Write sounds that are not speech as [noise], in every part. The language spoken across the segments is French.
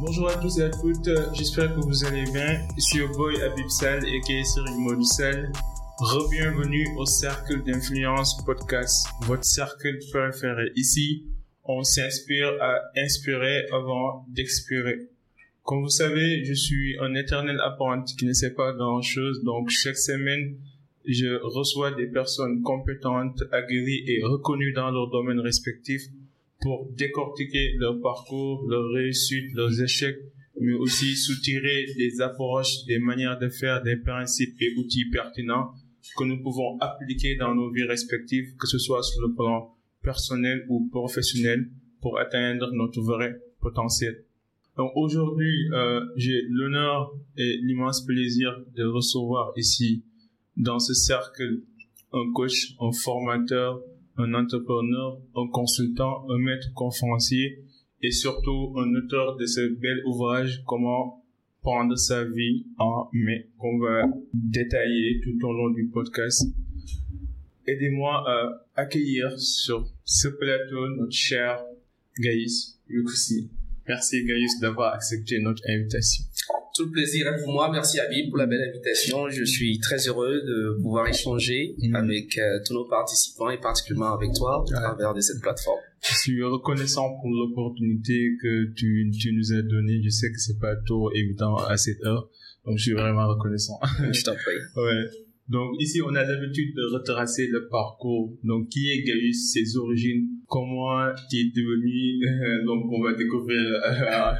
Bonjour à tous et à toutes, j'espère que vous allez bien. Ici au boy Abibsal et qui est Cyril Modusal. Re-bienvenue au Cercle d'Influence Podcast, votre cercle préféré. Ici, on s'inspire à inspirer avant d'expirer. Comme vous savez, je suis un éternel apprenti qui ne sait pas grand-chose, donc chaque semaine, je reçois des personnes compétentes, aguerries et reconnues dans leur domaine respectif pour décortiquer leur parcours, leurs réussites, leurs échecs, mais aussi soutirer des approches, des manières de faire, des principes et outils pertinents que nous pouvons appliquer dans nos vies respectives, que ce soit sur le plan personnel ou professionnel, pour atteindre notre vrai potentiel. Donc aujourd'hui, euh, j'ai l'honneur et l'immense plaisir de recevoir ici, dans ce cercle, un coach, un formateur, un entrepreneur, un consultant, un maître conférencier et surtout un auteur de ce bel ouvrage Comment prendre sa vie en main qu'on va détailler tout au long du podcast. Aidez-moi à accueillir sur ce plateau notre cher Gaïs Yukusi. Merci Gaïs d'avoir accepté notre invitation. Tout le plaisir est pour moi. Merci Abib pour la belle invitation. Je suis très heureux de pouvoir échanger mm. avec euh, tous nos participants et particulièrement avec toi au travers de cette plateforme. Je suis reconnaissant pour l'opportunité que tu, tu nous as donnée. Je sais que c'est pas trop évident à cette heure. Donc, je suis vraiment reconnaissant. Je t'en prie. [laughs] ouais. Donc ici, on a l'habitude de retracer le parcours. Donc qui est Gaius, ses origines, comment tu es devenu. [laughs] Donc on va découvrir [laughs]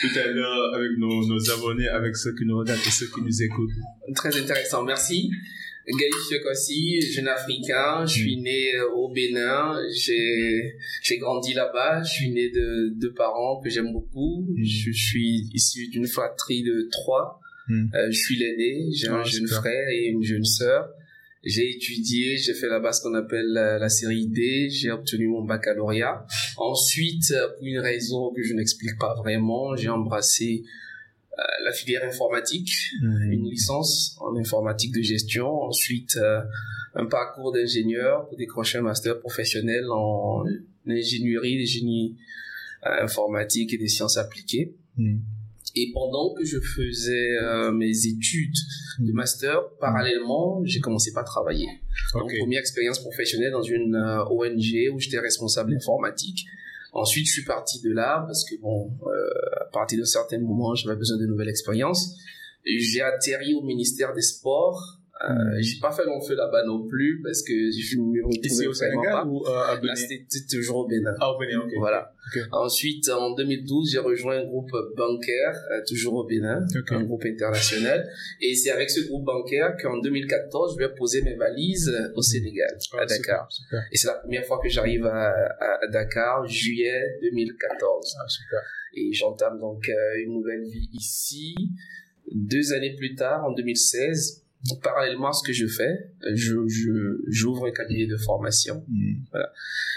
tout à l'heure avec nos, nos, abonnés, avec ceux qui nous regardent et ceux qui nous écoutent. Très intéressant, merci. Gaius Yokossi, jeune africain, je suis né euh, au Bénin, j'ai grandi là-bas, je suis né de deux parents que j'aime beaucoup, mm. je suis issu d'une fratrie de trois. Hmm. Euh, je suis l'aîné, j'ai un ah, jeune frère et une jeune sœur. J'ai étudié, j'ai fait là-bas ce qu'on appelle la, série D, j'ai obtenu mon baccalauréat. Ensuite, euh, pour une raison que je n'explique pas vraiment, j'ai embrassé euh, la filière informatique, hmm. une licence en informatique de gestion. Ensuite, un parcours d'ingénieur pour décrocher un master professionnel en ingénierie, des génies informatiques et des sciences appliquées. Hmm. Et pendant que je faisais euh, mes études de hmm. master, parallèlement, j'ai commencé par travailler. Donc, première expérience professionnelle dans une euh, ONG où j'étais responsable informatique. Ensuite, je suis parti de là parce que bon, euh, à partir d'un certain moment, j'avais besoin de nouvelles expériences. J'ai atterri au ministère des Sports euh, hmm. j'ai pas fait long feu là-bas non plus parce que je me retrouvais Ici au Sénégal ou euh, à Bénin c'était toujours au Bénin. Ah, au Bénin, ok. Voilà. Ensuite, en 2012, j'ai rejoint un groupe bancaire, euh, toujours au Bénin, un groupe international. Et c'est avec ce groupe bancaire qu'en 2014, je vais poser mes valises au Sénégal, à ah, Dakar. Et c'est la première fois que j'arrive à, à, Dakar, juillet 2014. Ah, super. Et j'entame donc une nouvelle vie ici. Deux années plus tard, en 2016, parallèlement à ce que je fais, je, je, j'ouvre un cabinet de formation. Mm. Voilà.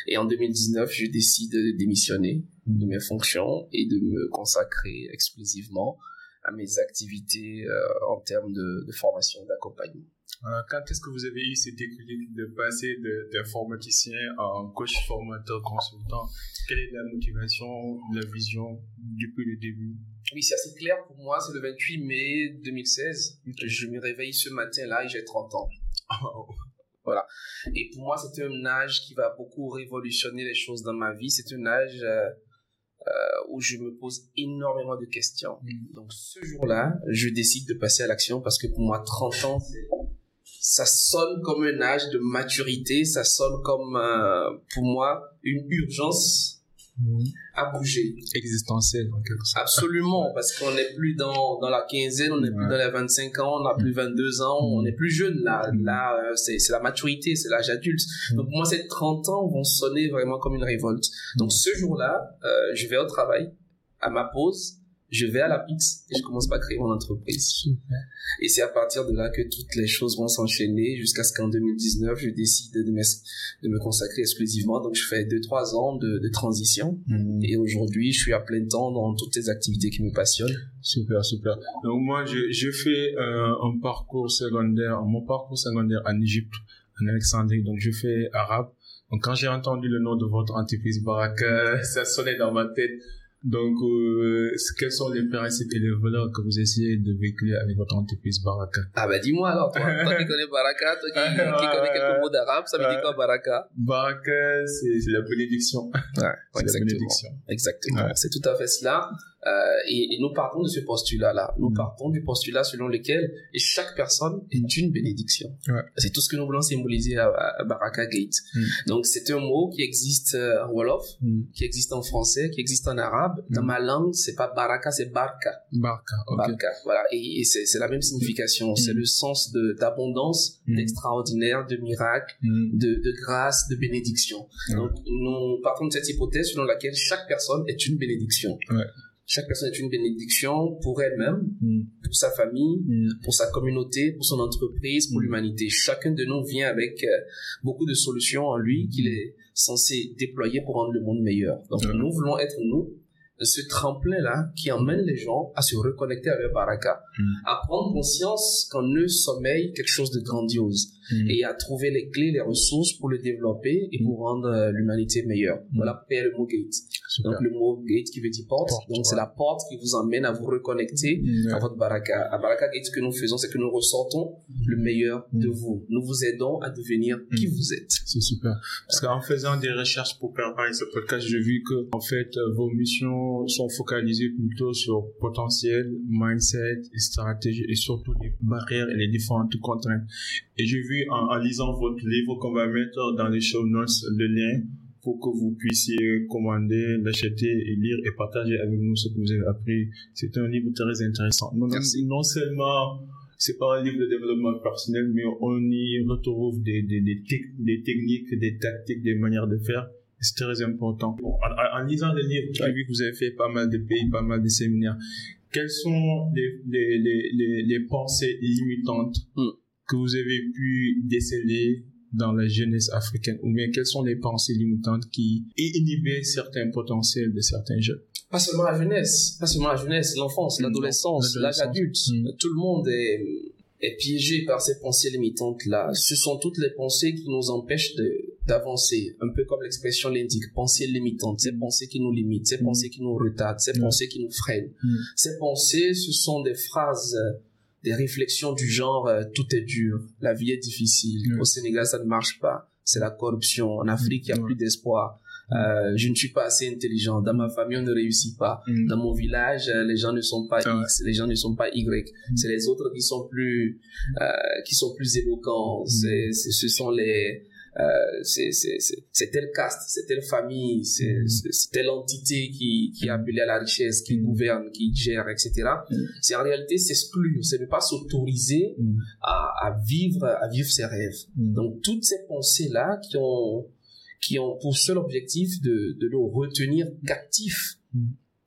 Et en 2019, je décide de démissionner de mes fonctions et de me consacrer exclusivement à mes activités euh, en termes de, de formation, d'accompagnement. Euh, quand est-ce que vous avez eu ce déclic de passer d'informaticien en coach, formateur, consultant? Quelle est la motivation, la vision depuis le début? Oui, c'est assez clair pour moi. C'est le 28 mai 2016. Je me réveille ce matin-là et j'ai 30 ans. [laughs] Voilà. Et pour moi, c'est un âge qui va beaucoup révolutionner les choses dans ma vie. C'est un âge euh, euh, où je me pose énormément de questions. Mm. Donc ce jour-là, je décide de passer à l'action parce que pour moi, 30 ans, ça sonne comme un âge de maturité, ça sonne comme, euh, pour moi, une urgence mhm. à bouger. Existentielle, en quelque sorte. Absolument, parce qu'on n'est plus dans, dans la quinzaine, on n'est plus dans les 25 ans, on n'a plus 22 ans, on n'est plus jeune. Là, mhm. là euh, c'est, c'est la maturité, c'est l'âge adulte. Mhm. Donc, pour moi, ces 30 ans vont sonner vraiment comme une révolte. Donc, ce jour-là, euh, je vais au travail, à ma pause, je vais à la PIX et je commence à créer mon entreprise. Et c'est à partir de là que toutes les choses vont s'enchaîner jusqu'à ce qu'en 2019, je décide de me, de me consacrer exclusivement. Donc, je fais deux, trois ans de, de transition. Mhm. Et aujourd'hui, je suis à plein temps dans toutes les activités qui me passionnent. Super, super. Donc, moi, je, je fais euh, un parcours secondaire, mon parcours secondaire en Égypte, en Alexandrie. Donc, je fais arabe. Donc, quand j'ai entendu le nom de votre entreprise Baraka, [laughs] ça sonnait dans ma tête Donc, euh, quels sont les principes et les valeurs que vous essayez de véhiculer avec votre entreprise Baraka? Ah bah dis-moi alors, toi, toi qui connais Baraka, toi qui, [laughs] qui connais quelques mots d'arabe, ça veut dire quoi Baraka? Baraka, c'est la bénédiction. Ouais, [laughs] exactement. La bénédiction. Exactement. Ouais. C'est tout à fait cela. Euh, et, et, nous partons de ce postulat-là. Nous mm. partons du postulat selon lequel chaque personne est une bénédiction. Ouais. C'est tout ce que nous voulons symboliser à, à Baraka Gate. Mm. Donc c'est un mot qui existe euh, en Wolof, mm. qui existe en français, qui existe en arabe. Dans ma langue, c'est pas Baraka, c'est Barka. Barka, ok. Barka, voilà. Et, et c'est la même signification. C'est le sens d'abondance, d'extraordinaire, de miracle, de, de grâce, de bénédiction. Donc nous partons de cette hypothèse selon laquelle chaque personne est une bénédiction. Ouais. Chaque personne est une bénédiction pour elle-même, mm. pour sa famille, mm. pour sa communauté, pour son entreprise, pour mm. l'humanité. Chacun de nous vient avec euh, beaucoup de solutions en lui qu'il est censé déployer pour rendre le monde meilleur. Donc nous voulons être nous ce tremplin-là qui emmène les gens à se reconnecter avec Baraka, à prendre conscience qu'en eux sommeille quelque chose de grandiose et à trouver les clés, les ressources pour le développer et pour rendre euh, l'humanité meilleure. Voilà pourquoi le mot gate. Super. Donc le mot gate qui veut dire porte. Porte, Donc ouais. c'est la porte qui vous emmène à vous reconnecter Mm. à votre Baraka. À Baraka Gate, ce que nous faisons, c'est que nous ressortons le meilleur de Mm. vous. Nous vous aidons à devenir qui Mm. vous êtes. C'est super. Parce qu'en faisant des recherches pour préparer ce podcast, j'ai vu que, en fait, euh, vos missions sont focalisées plutôt sur potentiel, mindset et stratégie et surtout les barrières et les différentes contraintes. Et j'ai vu en, en lisant votre livre qu'on va mettre dans les show notes le lien pour que vous puissiez commander, l'acheter et lire et partager avec nous ce que vous avez appris. C'est un livre très intéressant. Non, non, seulement c'est pas un livre de développement personnel, mais on y retrouve des, des, des, tec- des techniques, des tactiques, des manières de faire. C'est très important. En, en- en lisant le livre, j'ai vu que vous avez fait pas mal de pays, pas mal de séminaires. Quelles sont les, les, les, les, les pensées limitantes Mm. Que vous avez pu déceler dans la jeunesse africaine ou bien quelles sont les pensées limitantes qui inhibaient certains potentiels de certains jeunes? Pas seulement la jeunesse, pas seulement la jeunesse, l'enfance, Mm. l'adolescence, l'âge adulte. Mm. Tout le monde est, est piégé par ces pensées limitantes-là. Ce sont toutes les pensées qui nous empêchent de d'avancer, un peu comme l'expression l'indique, pensées limitantes, ces pensées qui nous limitent, ces pensées qui nous retardent, ces pensées qui nous freinent. Ces pensées, ce sont des phrases, des réflexions du genre euh, tout est dur, la vie est difficile, Mm. au Sénégal ça ne marche pas, c'est la corruption, en Afrique il n'y a Mm. plus d'espoir, euh, je ne suis pas assez intelligent, dans ma famille on ne réussit pas, Mm. dans mon village euh, les gens ne sont pas Ah. X, les gens ne sont pas Y, c'est les autres qui sont plus euh, qui sont plus éloquents, c'est- ce sont les euh, c'est, telle caste, c'est telle famille, c'est, Mm. c'est telle entité qui, qui est appelée à la richesse, qui Mm. gouverne, qui gère, etc. Mm. C'est en réalité s'exclure, c'est ne pas s'autoriser à, à vivre, à vivre ses rêves. Donc toutes ces pensées-là qui ont, qui ont pour seul objectif de, de nous retenir captifs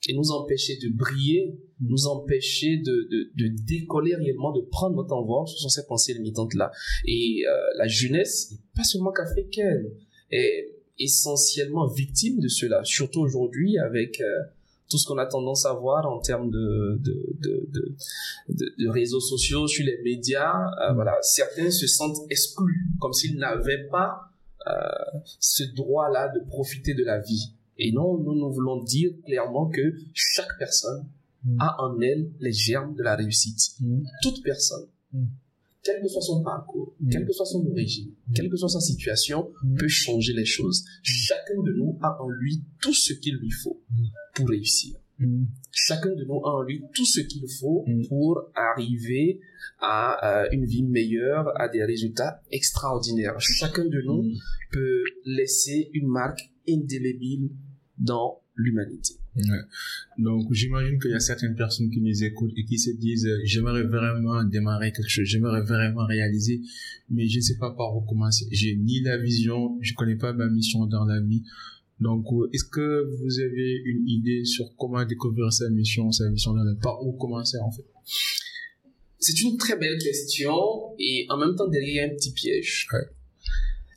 et nous empêcher de briller, nous empêcher de, de, de décoller réellement, de prendre notre envol, ce sont ces pensées limitantes-là. Et euh, la jeunesse, pas seulement qu'africaine, est essentiellement victime de cela, surtout aujourd'hui avec... euh, tout ce qu'on a tendance à voir en termes de, de, de, de, réseaux sociaux, sur les médias, euh, voilà, certains se sentent exclus, comme s'ils n'avaient pas euh, ce droit-là de profiter de la vie. Et non, nous, nous voulons dire clairement que chaque personne Mm. a en elle les germes de la réussite. Mm. Toute personne, Mm. Quel que soit son parcours, Mm. quelle que soit son origine, quelle que soit sa situation, Mm. peut changer les choses. Chacun de nous a en lui tout ce qu'il lui faut Mm. pour réussir. Mm. Chacun de nous a en lui tout ce qu'il faut Mm. pour arriver à euh, une vie meilleure, à des résultats extraordinaires. Chacun de nous Mm. peut laisser une marque indélébile dans l'humanité. Ouais. Donc, j'imagine qu'il y a certaines personnes qui nous écoutent et qui se disent, euh, j'aimerais vraiment démarrer quelque chose, j'aimerais vraiment réaliser, mais je ne sais pas par où commencer. J'ai ni la vision, je connais pas ma mission dans la vie. Donc, euh, est-ce que vous avez une idée sur comment découvrir sa mission, sa mission dans la vie? Par où commencer, en fait? C'est une très belle question et en même temps derrière il y a un petit piège. Ouais.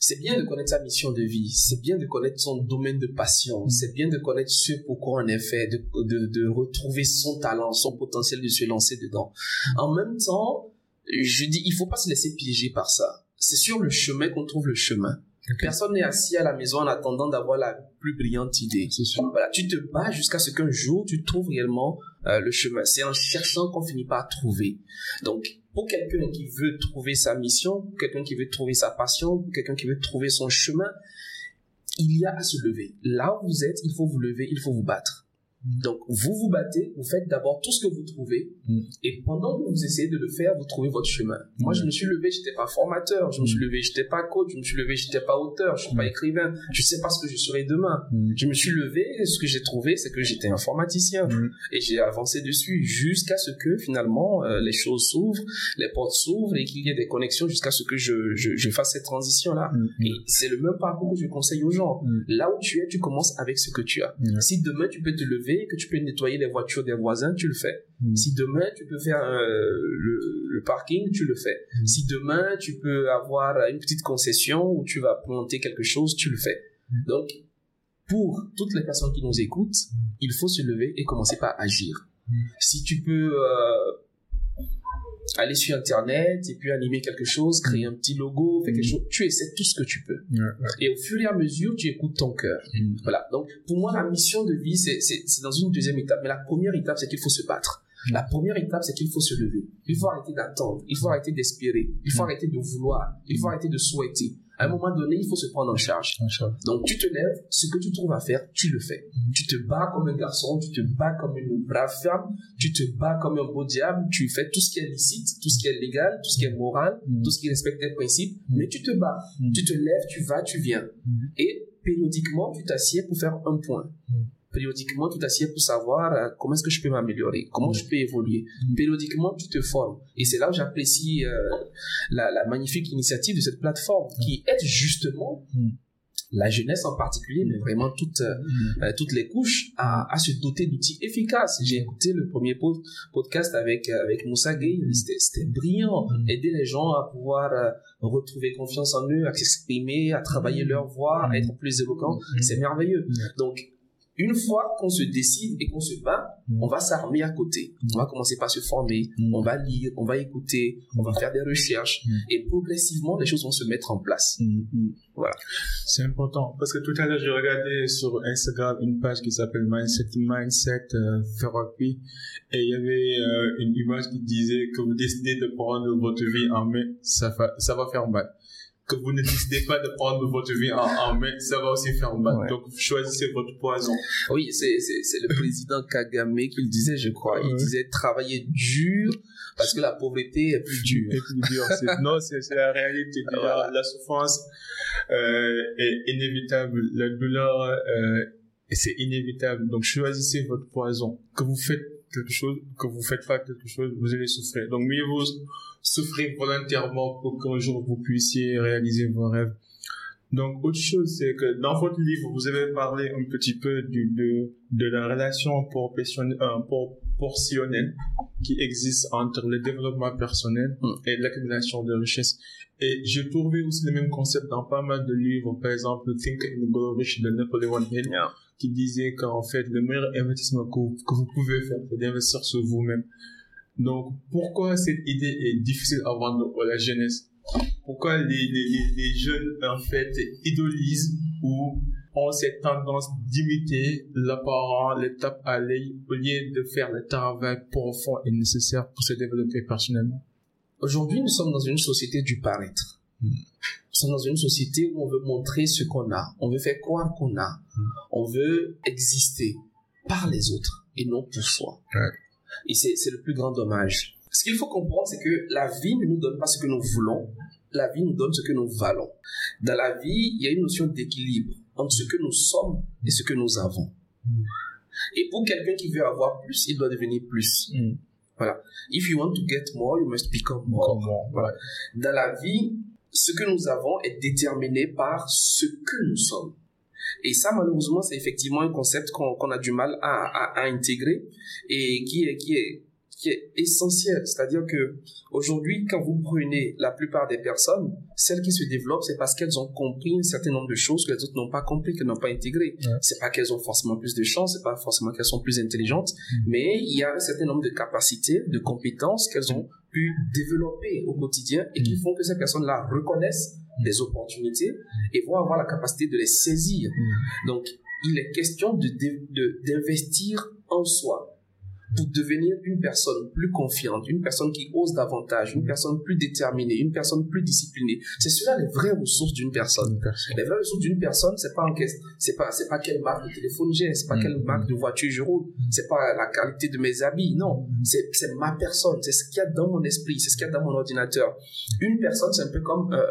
C'est bien de connaître sa mission de vie, c'est bien de connaître son domaine de passion, c'est bien de connaître ce pourquoi on est fait, de, de, de retrouver son talent, son potentiel de se lancer dedans. En même temps, je dis, il faut pas se laisser piéger par ça. C'est sur le chemin qu'on trouve le chemin. Personne n'est assis à la maison en attendant d'avoir la plus brillante idée. Sûr. Voilà, tu te bats jusqu'à ce qu'un jour tu trouves réellement euh, le chemin. C'est en cherchant qu'on finit par trouver. Donc, pour quelqu'un qui veut trouver sa mission, quelqu'un qui veut trouver sa passion, pour quelqu'un qui veut trouver son chemin, il y a à se lever. Là où vous êtes, il faut vous lever, il faut vous battre. Donc, vous vous battez, vous faites d'abord tout ce que vous trouvez, Mm. et pendant que vous essayez de le faire, vous trouvez votre chemin. Moi, je me suis levé, j'étais pas formateur, je me suis levé, j'étais pas coach, je me suis levé, j'étais pas auteur, je suis pas écrivain, je sais pas ce que je serai demain. Mm. Je me suis levé, et ce que j'ai trouvé, c'est que j'étais informaticien, Mm. et j'ai avancé dessus jusqu'à ce que finalement euh, les choses s'ouvrent, les portes s'ouvrent, et qu'il y ait des connexions jusqu'à ce que je, je, je fasse cette transition-là. Mm. Et c'est le même parcours que je conseille aux gens. Mm. Là où tu es, tu commences avec ce que tu as. Mm. Si demain tu peux te lever, que tu peux nettoyer les voitures des voisins, tu le fais. Mm. Si demain tu peux faire euh, le, le parking, tu le fais. Mm. Si demain tu peux avoir une petite concession où tu vas planter quelque chose, tu le fais. Mm. Donc, pour toutes les personnes qui nous écoutent, il faut se lever et commencer par agir. Si tu peux euh, aller sur Internet et puis animer quelque chose, créer un petit logo, faire quelque Mm. chose, tu essaies tout ce que tu peux. Et au fur et à mesure, tu écoutes ton cœur. Mm. Voilà. Donc, pour moi, la mission de vie, c'est, c'est, c'est dans une deuxième étape. Mais la première étape, c'est qu'il faut se battre. Mm. La première étape, c'est qu'il faut se lever. Il faut arrêter d'attendre. Il faut arrêter d'espérer. Il faut Mm. arrêter de vouloir. Il faut arrêter de souhaiter. À un moment donné, il faut se prendre en charge. Donc, tu te lèves, ce que tu trouves à faire, tu le fais. Mm. Tu te bats comme un garçon, tu te bats comme une brave femme, tu te bats comme un beau diable, tu fais tout ce qui est licite, tout ce qui est légal, tout ce qui est moral, Mm. tout ce qui respecte les principes, Mm. mais tu te bats. Tu te lèves, tu vas, tu viens. Et périodiquement, tu t'assieds pour faire un point. Mm. Périodiquement, tu t'assieds pour savoir euh, comment est-ce que je peux m'améliorer, comment Mm. je peux évoluer? Mm. Périodiquement, tu te formes. Et c'est là où j'apprécie euh, la, la magnifique initiative de cette plateforme qui aide justement Mm. la jeunesse en particulier, mais vraiment toutes, euh, Mm. toutes les couches à, à se doter d'outils efficaces. J'ai écouté le premier po- podcast avec, avec Moussa Gueye, c'était brillant. Mm. Aider les gens à pouvoir retrouver confiance en eux, à s'exprimer, à travailler leur voix, à être plus éloquent, Mm. c'est merveilleux. Mm. Donc, une fois qu'on se décide et qu'on se bat, on va s'armer à côté. On va commencer par se former, on va lire, on va écouter, on va faire des recherches et progressivement les choses vont se mettre en place. Voilà. C'est important parce que tout à l'heure j'ai regardé sur Instagram une page qui s'appelle Mindset Mindset euh, Therapy et il y avait euh, une image qui disait que vous décidez de prendre votre vie en main, ça va faire mal. Que vous ne décidez pas de prendre votre vie en, en main, ça va aussi faire mal. Ouais. Donc choisissez votre poison. Oui, c'est, c'est, c'est le président Kagame qui le disait, je crois. Il disait travailler dur parce que la pauvreté est plus dure. Plus c'est- [laughs] non, c'est c'est la réalité. Voilà. La souffrance euh, est inévitable. La douleur, euh, c'est inévitable. Donc, choisissez votre poison. Que vous faites quelque chose, que vous faites pas quelque chose, vous allez souffrir. Donc, mieux vaut souffrir volontairement pour qu'un jour vous puissiez réaliser vos rêves. Donc, autre chose, c'est que dans votre livre, vous avez parlé un petit peu du, de, de la relation proportionnelle, euh, proportionnelle qui existe entre le développement personnel Mm. et l'accumulation de richesses. Et j'ai trouvé aussi le même concept dans pas mal de livres, par exemple Think and Grow Rich de Napoleon Hill, Yeah. Qui disait qu'en fait, le meilleur investissement que vous, pouvez faire, c'est d'investir sur vous-même. Donc, pourquoi cette idée est difficile à vendre à la jeunesse? Pourquoi les jeunes, en fait, idolisent ou ont cette tendance d'imiter l'apparent, l'étape à l'œil, au lieu de faire le travail profond et nécessaire pour se développer personnellement? Aujourd'hui, nous sommes dans une société du paraître. Mm. Nous sommes dans une société où on veut montrer ce qu'on a. On veut faire croire qu'on a. Mm. On veut exister par les autres et non pour soi. Ouais. Et c'est, le plus grand dommage. Ce qu'il faut comprendre, c'est que la vie ne nous donne pas ce que nous voulons. La vie nous donne ce que nous valons. Dans la vie, il y a une notion d'équilibre entre ce que nous sommes et ce que nous avons. Mm. Et pour quelqu'un qui veut avoir plus, il doit devenir plus. If you want to get more, you must become more. Voilà. Dans la vie, ce que nous avons est déterminé par ce que nous sommes. Et ça, malheureusement, c'est effectivement un concept qu'on a du mal à, à, à intégrer et qui est, qui est, qui est essentiel. C'est-à-dire que aujourd'hui, quand vous prenez la plupart des personnes, celles qui se développent, c'est parce qu'elles ont compris un certain nombre de choses que les autres n'ont pas compris, qu'elles n'ont pas intégrées. Ouais. C'est pas qu'elles ont forcément plus de chance, c'est pas forcément qu'elles sont plus intelligentes, Mm. mais il y a un certain nombre de capacités, de compétences qu'elles ont pu développer au quotidien et qui font que ces personnes-là reconnaissent des opportunités et vont avoir la capacité de les saisir. Donc, il est question de, de, d'investir en soi pour devenir une personne plus confiante, une personne qui ose davantage, une personne plus déterminée, une personne plus disciplinée. C'est cela les vraies ressources d'une personne. Les vraies ressources d'une personne, c'est pas en c'est pas c'est pas quelle marque de téléphone j'ai, c'est pas quelle mm. marque de voiture je roule, mm. c'est pas la qualité de mes habits, non, mm. c'est c'est ma personne, c'est ce qu'il y a dans mon esprit, c'est ce qu'il y a dans mon ordinateur. Une personne, c'est un peu comme euh,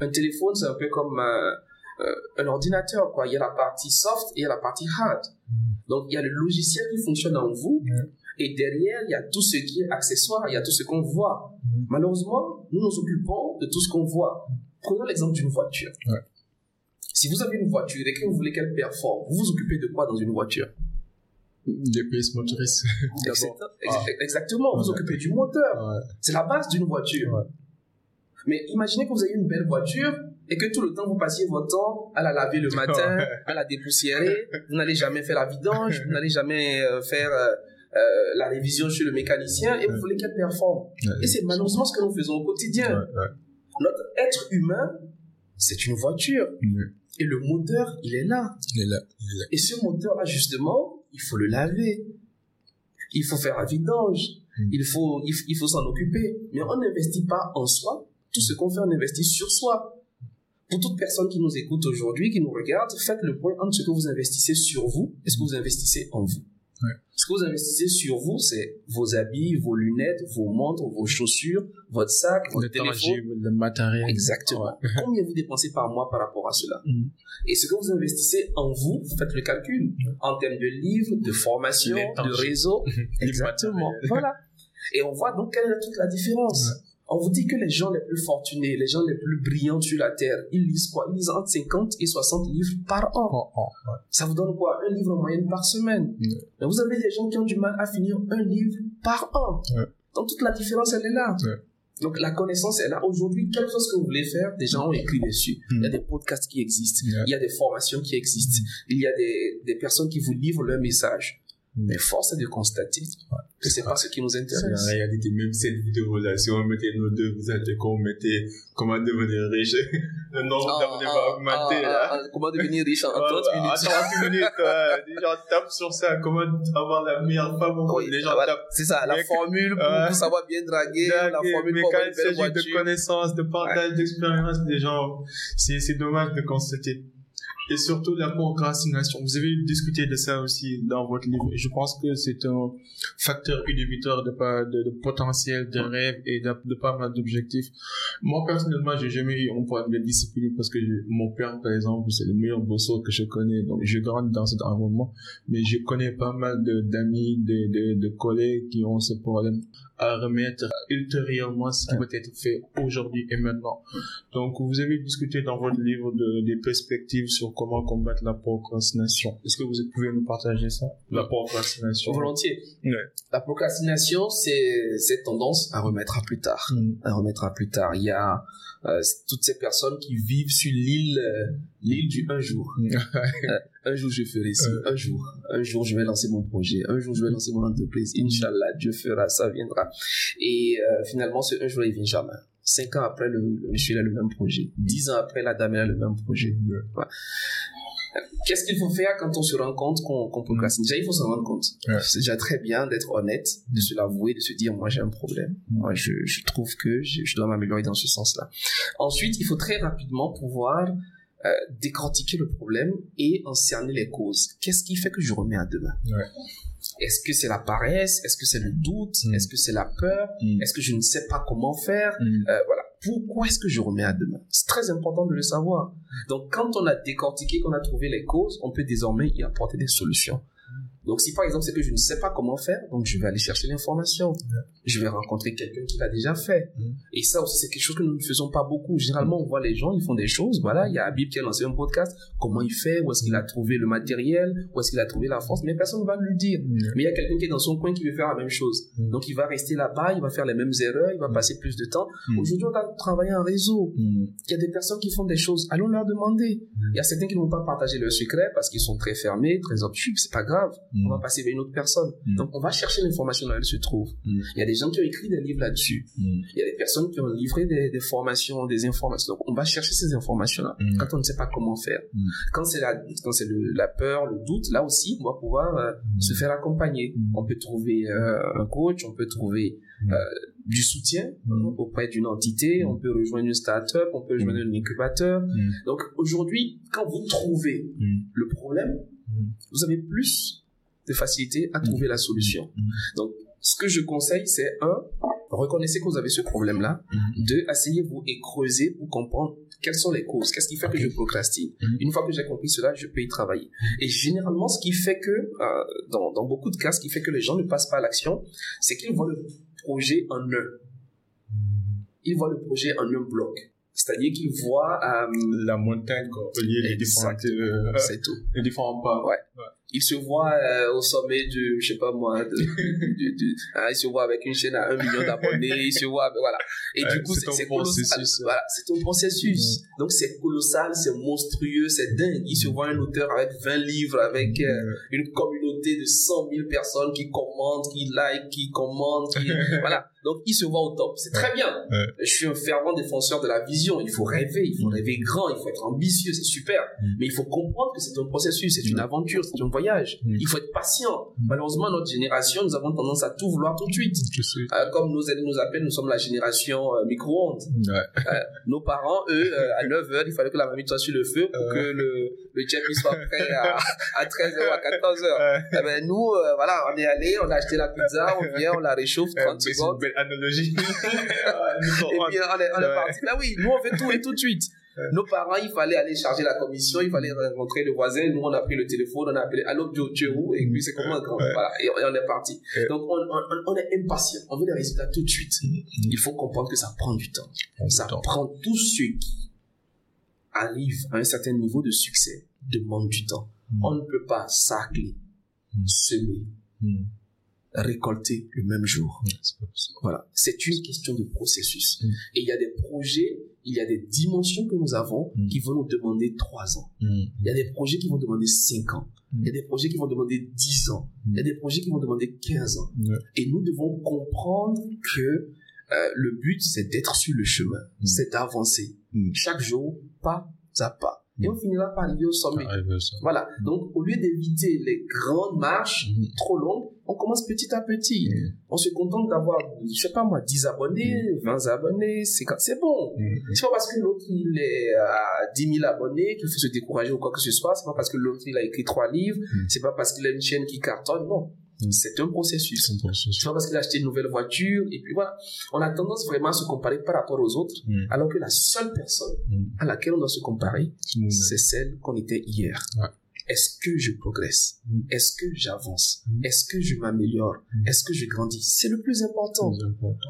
un téléphone, c'est un peu comme euh, euh, un ordinateur quoi. Il y a la partie soft et il y a la partie hard. Donc il y a le logiciel qui fonctionne en vous. Et derrière, il y a tout ce qui est accessoire, il y a tout ce qu'on voit. Mhm. Malheureusement, nous nous occupons de tout ce qu'on voit. Prenons l'exemple d'une voiture. Si vous avez une voiture et que vous voulez qu'elle performe, vous vous occupez de quoi dans une voiture? Des pièces motrices. [laughs] Ah. Exactement, vous vous occupez du moteur. C'est la base d'une voiture. Mais imaginez que vous avez une belle voiture et que tout le temps vous passiez votre temps à la laver le matin, à la dépoussiérer, vous n'allez jamais faire la vidange, [laughs] vous n'allez jamais euh, faire euh, euh, la révision chez le mécanicien et vous voulez qu'elle performe. Et c'est malheureusement ce que nous faisons au quotidien. Notre être humain, c'est une voiture. Et le moteur, il est là. Il est là. Et ce moteur-là, justement, il faut le laver. Il faut faire la vidange. Mm. Il faut, il, faut s'en occuper. Mais on n'investit pas en soi. Tout ce qu'on fait, on investit sur soi. Pour toute personne qui nous écoute aujourd'hui, qui nous regarde, faites le point entre ce que vous investissez sur vous et ce que vous investissez en vous. Ce que vous investissez sur vous, c'est vos habits, vos lunettes, vos montres, vos chaussures, votre sac, votre téléphone. le matériel. Exactement. [laughs] Combien vous dépensez par mois par rapport à cela mm. Et ce que vous investissez en vous, faites le calcul. En termes de livres, de formation, de réseau. [laughs] Exactement. voilà. Et on voit donc quelle est toute la différence. On vous dit que les gens les plus fortunés, les gens les plus brillants sur la Terre, ils lisent quoi? Ils lisent entre 50 et 60 livres par an. Ça vous donne quoi? Un livre en moyenne par semaine. Mais vous avez des gens qui ont du mal à finir un livre par an. Donc toute la différence, elle est là. Donc la connaissance est là. Aujourd'hui, quelque chose que vous voulez faire, des gens ont écrit dessus. Il y a des podcasts qui existent. Il y a des formations qui existent. Il y a des, des personnes qui vous livrent leur message. Mais force est de constater que c'est pas ce qui nous intéresse. En réalité, même cette vidéo-là, si on mettait nos deux vous êtes qu'on mettait comment devenir riche, [laughs] le nombre ah, d'abonnés va ah, augmenter, ah, là. comment devenir riche en 30 minutes? En 30 minutes, Les [laughs] gens tapent sur ça, comment avoir la meilleure femme au monde? les gens tapent. C'est ça, la formule pour, savoir bien draguer, la formule pour avoir une belle voiture. de connaissances, de partage d'expérience des gens, c'est dommage de constater et surtout la procrastination. Vous avez discuté de ça aussi dans votre livre. Je pense que c'est un facteur inhibiteur de, de, potentiel, de rêve et de, pas mal d'objectifs. Moi, personnellement, j'ai jamais eu un point de discipline parce que mon père, par exemple, c'est le meilleur bosseur que je connais. Donc, je grandis dans cet environnement. Mais je connais pas mal d'amis, de, de, de collègues qui ont ce problème à remettre ultérieurement ce qui va être fait aujourd'hui et maintenant. Donc, vous avez discuté dans votre livre de, des perspectives sur comment combattre la procrastination. Est-ce que vous pouvez nous partager ça? La procrastination. Volontiers. La procrastination, c'est cette tendance à remettre à plus tard. Mm. À remettre à plus tard. Il y a euh, toutes ces personnes qui vivent sur l'île euh, l'île du un jour. Mm. [laughs] Euh, un jour je ferai ci, un jour, un jour je vais lancer mon projet, un jour je vais lancer mon entreprise. Inch'Allah, Dieu fera, ça viendra. Et finalement, ce un jour il vient jamais. Cinq ans après, le, monsieur a le même projet. Dix ans après, la dame a le même projet. Qu'est-ce qu'il faut faire quand on se rend compte qu'on qu procrastine? Déjà, il faut se rendre compte. C'est déjà très bien d'être honnête, de se l'avouer, de se dire, moi j'ai un problème. Moi, je, je trouve que je, je dois m'améliorer dans ce sens-là. Ensuite, il faut très rapidement pouvoir euh, décortiquer le problème et en cerner les causes. Qu'est-ce qui fait que je remets à demain? Ouais. Est-ce que c'est la paresse? Est-ce que c'est le doute? Mm. Est-ce que c'est la peur? Mm. Est-ce que je ne sais pas comment faire? Mm. euh, Voilà. Pourquoi est-ce que je remets à demain? C'est très important de le savoir. Donc, quand on a décortiqué, qu'on a trouvé les causes, on peut désormais y apporter des solutions. Donc, si par exemple c'est que je ne sais pas comment faire, donc je vais aller chercher l'information. Je vais rencontrer quelqu'un qui l'a déjà fait. Mm. Et ça aussi, c'est quelque chose que nous ne faisons pas beaucoup. Généralement, on voit les gens, ils font des choses. Voilà, il y a Habib qui a lancé un podcast. Comment il fait? Où est-ce qu'il a trouvé le matériel? Où est-ce qu'il a trouvé la force? Mais personne ne va lui dire. Mm. Mais il y a quelqu'un qui est dans son coin qui veut faire la même chose. Mm. Donc, il va rester là-bas, il va faire les mêmes erreurs, il va passer plus de temps. Aujourd'hui, on a travaillé en réseau. Il y a des personnes qui font des choses. Allons leur demander. Il y a certains qui ne vont pas partager leurs secrets parce qu'ils sont très fermés, très obtus. C'est pas grave. On va passer vers une autre personne. Donc, on va chercher l'information là où elle se trouve. Il y a des gens qui ont écrit des livres là-dessus. Il y a des personnes qui ont livré des, des formations, des informations. Donc, on va chercher ces informations-là quand on ne sait pas comment faire. Quand c'est la, quand c'est la peur, le doute, là aussi, on va pouvoir euh, se faire accompagner. On peut trouver euh, un coach, on peut trouver euh, du soutien auprès d'une entité, on peut rejoindre une start-up, on peut rejoindre un incubateur. Donc aujourd'hui, quand vous trouvez le problème, vous avez plus de facilité à trouver la solution. Donc ce que je conseille, c'est un, reconnaissez que vous avez ce problème-là. Deux, asseyez-vous et creusez pour comprendre quelles sont les causes. Qu'est-ce qui fait que je procrastine? Une fois que j'ai compris cela, je peux y travailler. Et généralement, ce qui fait que, euh, dans, dans beaucoup de cas, ce qui fait que les gens ne passent pas à l'action, c'est qu'ils voient le projet en un. Ils voient le projet en un bloc. C'est-à-dire qu'ils voient euh, la montagne, lieu des différents, euh, c'est tout. les différents pas. Ouais. Il se voit euh, au sommet du, je sais pas moi, de, [laughs] de, de, hein, il se voit avec une chaîne à un million d'abonnés, il se voit, avec, voilà. Et du coup, c'est colossal. Voilà, c'est un processus. Donc c'est colossal, c'est monstrueux, c'est dingue. Il se voit un auteur avec 20 livres, avec euh, une communauté de 100 000 personnes qui commentent, qui like, qui commentent, qui, [laughs] voilà. Donc il se voit au top. C'est très bien. Je suis un fervent défenseur de la vision. Il faut rêver, il faut rêver grand, il faut être ambitieux, c'est super. Mais il faut comprendre que c'est un processus, c'est une aventure, c'est un voyage. Il faut être patient. Malheureusement, notre génération, nous avons tendance à tout vouloir tout de suite. Euh, comme nos aînés nous appellent, nous sommes la génération euh, micro-ondes. Euh, nos parents, eux, à 9h, il fallait que la mamie soit sur le feu pour que le, le soit prêt à, [laughs] à 13h ou à 14h. Eh ben, nous, voilà, on est allé, on a acheté la pizza, on vient, on la réchauffe 30 secondes. Analogie. [laughs] et puis on est, on est parti. Ben oui, nous on fait tout et tout de suite. Nos parents, il fallait aller charger la commission, il fallait rencontrer le voisin. Nous, on a pris le téléphone, on a appelé Allô, tu es où? Et puis, c'est comment grand Voilà, et on est parti. Donc, on, on, on, est impatient. On veut des résultats tout de suite. Mm-hmm. Il faut comprendre que ça prend du temps. Ça prend tout ce qui arrive à un certain niveau de succès demande du temps. Mm. On ne peut pas sacler, mm. semer, mm. Récolter le même jour. Voilà. C'est une question de processus. Et il y a des projets il y a des dimensions que nous avons qui vont nous demander trois ans. Il y a des projets qui vont demander cinq ans. Il y a des projets qui vont demander dix ans. Il y a des projets qui vont demander quinze ans. Et nous devons comprendre que euh, le but, c'est d'être sur le chemin, c'est d'avancer. Chaque jour, pas à pas et on finira par arriver au sommet. Voilà. Donc, au lieu d'éviter les grandes marches mm. trop longues, on commence petit à petit. Mm. On se contente d'avoir, je sais pas moi, 10 abonnés, 20 mm. abonnés, c'est c'est bon. C'est pas parce que l'autre il est à 10 000 abonnés qu'il faut se décourager ou quoi que ce soit. C'est pas parce que l'autre il a écrit trois livres. C'est pas parce qu'il a une chaîne qui cartonne. Non. Mm. C'est un processus. C'est pas parce qu'il a acheté une nouvelle voiture et puis voilà. On a tendance vraiment à se comparer par rapport aux autres, mm. alors que la seule personne mm. à laquelle on doit se comparer, c'est celle qu'on était hier. Est-ce que je progresse? Est-ce que j'avance? Est-ce que je m'améliore? Est-ce que je grandis? C'est le plus important.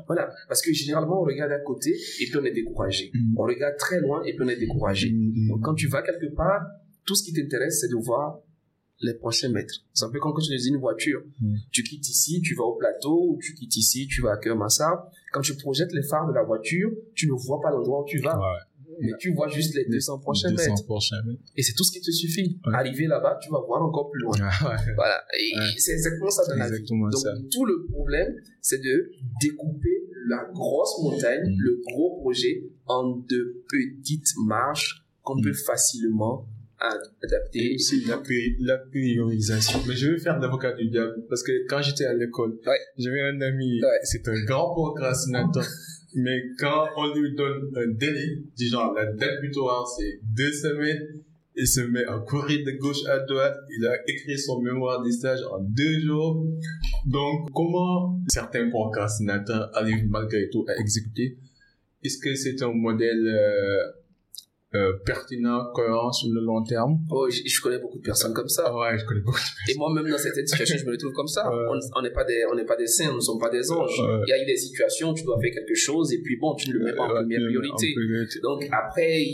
Voilà, parce que généralement on regarde à côté et puis on est découragé. On regarde très loin et puis on est découragé. Donc quand tu vas quelque part, tout ce qui t'intéresse c'est de voir les prochains mètres. C'est un peu comme quand tu utilises une voiture. Mm. Tu quittes ici, tu vas au plateau, ou tu quittes ici, tu vas à Kermassa. Quand tu projettes les phares de la voiture, tu ne vois pas l'endroit où tu vas. Mais tu vois juste les 200 prochains 200 mètres. Prochains mètres. Et c'est tout ce qui te suffit. Arriver là-bas, tu vas voir encore plus loin. voilà. Et c'est exactement ça dans la vie. Donc, tout le problème, c'est de découper la grosse montagne, mm. le gros projet, en de petites marches qu'on mm. peut facilement adapter. aussi la, la priorisation. Mais je vais faire l'avocat du diable parce que quand j'étais à l'école, j'avais un ami, c'est un grand procrastinateur. [laughs] mais quand on lui donne un délai, disons la date butoir c'est deux semaines, il se met à courir de gauche à droite, il a écrit son mémoire de stage en deux jours. Donc, comment certains procrastinateurs arrivent malgré tout à exécuter? Est-ce que c'est un modèle euh, euh, pertinent, cohérent sur le long terme. Oh, je, je, connais beaucoup de personnes comme ça. Ouais, je connais beaucoup de personnes. Et moi-même, dans certaines situations, je me trouve comme ça. On n'est pas des, on n'est pas des saints, nous ne sommes pas des anges. Il y a eu des situations où tu dois faire quelque chose et puis bon, tu ne le mets pas en première priorité. Donc après,